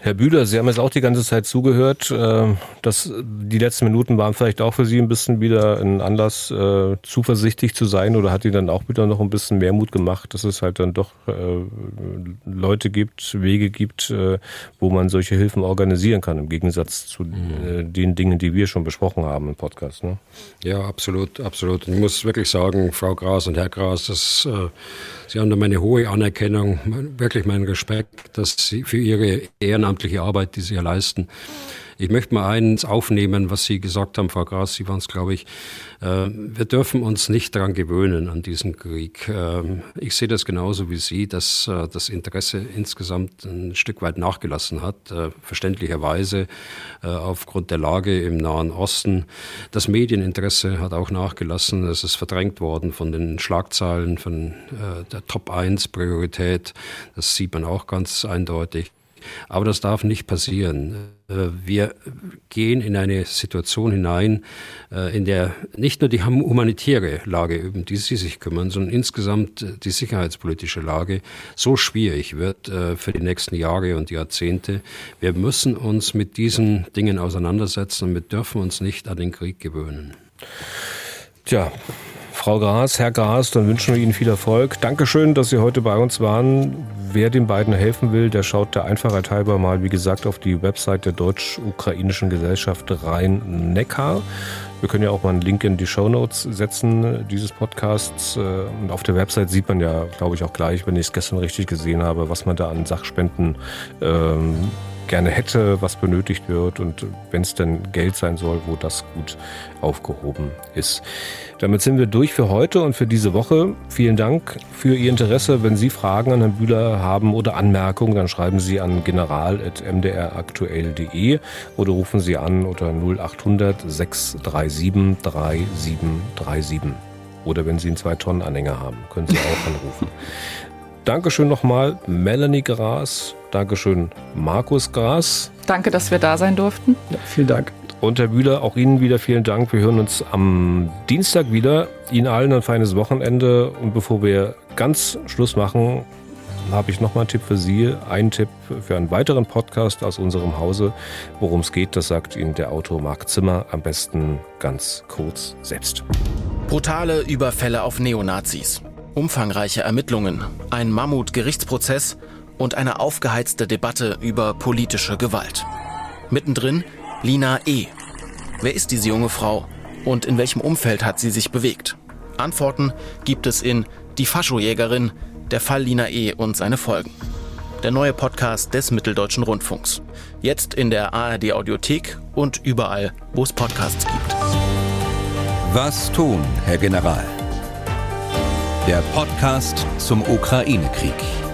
Herr Bühler, Sie haben jetzt auch die ganze Zeit zugehört. Äh, das, die letzten Minuten waren vielleicht auch für Sie ein bisschen wieder ein Anlass, äh, zuversichtlich zu sein oder hat Ihnen dann auch wieder noch ein bisschen mehr Mut gemacht, dass es halt dann doch äh, Leute gibt, Wege gibt, wo man solche Hilfen organisieren kann, im Gegensatz zu mhm. den Dingen, die wir schon besprochen haben im Podcast. Ne?
Ja, absolut, absolut. Ich muss wirklich sagen, Frau Gras und Herr Gras, das, Sie haben da meine hohe Anerkennung, wirklich meinen Respekt, dass Sie für Ihre Ehrenamt ehrenamtliche Arbeit, die Sie hier leisten. Ich möchte mal eins aufnehmen, was Sie gesagt haben, Frau Gras, Sie waren es, glaube ich. Äh, wir dürfen uns nicht daran gewöhnen, an diesen Krieg. Ähm, ich sehe das genauso wie Sie, dass äh, das Interesse insgesamt ein Stück weit nachgelassen hat, äh, verständlicherweise aufgrund der Lage im Nahen Osten. Das Medieninteresse hat auch nachgelassen. Es ist verdrängt worden von den Schlagzeilen, von der Top-1-Priorität. Das sieht man auch ganz eindeutig. Aber das darf nicht passieren. Äh, wir gehen in eine Situation hinein, äh, in der nicht nur die humanitäre Lage, um die Sie sich kümmern, sondern insgesamt äh, die sicherheitspolitische Lage so schwierig wird für die nächsten Jahre und Jahrzehnte. Wir müssen uns mit diesen Dingen auseinandersetzen und wir dürfen uns nicht an den Krieg gewöhnen.
Tja, Frau Gras, Herr Gras, dann wünschen wir Ihnen viel Erfolg. Dankeschön, dass Sie heute bei uns waren. Wer den beiden helfen will, der schaut der Einfachheit halber mal, wie gesagt, auf die Website der Deutsch-Ukrainischen Gesellschaft Rhein-Neckar. Wir können ja auch mal einen Link in die Show Notes setzen dieses Podcasts. Und auf der Website sieht man ja, glaube ich, auch gleich, wenn ich es gestern richtig gesehen habe, was man da an Sachspenden ähm, gerne hätte, was benötigt wird und wenn es denn Geld sein soll, wo das gut aufgehoben ist. Damit sind wir durch für heute und für diese Woche. Vielen Dank für Ihr Interesse. Wenn Sie Fragen an Herrn Bühler haben oder Anmerkungen, dann schreiben Sie an general.mdraktuell.de oder rufen Sie an unter 0800 637 3737. Oder wenn Sie einen 2-Tonnen-Anhänger haben, können Sie auch anrufen. Dankeschön nochmal, Melanie Gras. Dankeschön, Markus Gras.
Danke, dass wir da sein durften.
Ja, vielen Dank.
Und Herr Bühler, auch Ihnen wieder vielen Dank. Wir hören uns am Dienstag wieder. Ihnen allen ein feines Wochenende. Und bevor wir ganz Schluss machen, habe ich nochmal einen Tipp für Sie. Ein Tipp für einen weiteren Podcast aus unserem Hause. Worum es geht, das sagt Ihnen der Autor Marc Zimmer am besten ganz kurz selbst.
Brutale Überfälle auf Neonazis. Umfangreiche Ermittlungen, ein Mammut-Gerichtsprozess und eine aufgeheizte Debatte über politische Gewalt. Mittendrin Lina E. Wer ist diese junge Frau und in welchem Umfeld hat sie sich bewegt? Antworten gibt es in Die Faschojägerin, der Fall Lina E. und seine Folgen. Der neue Podcast des Mitteldeutschen Rundfunks. Jetzt in der ARD Audiothek und überall, wo es Podcasts gibt.
Was tun, Herr General? Der Podcast zum Ukraine-Krieg.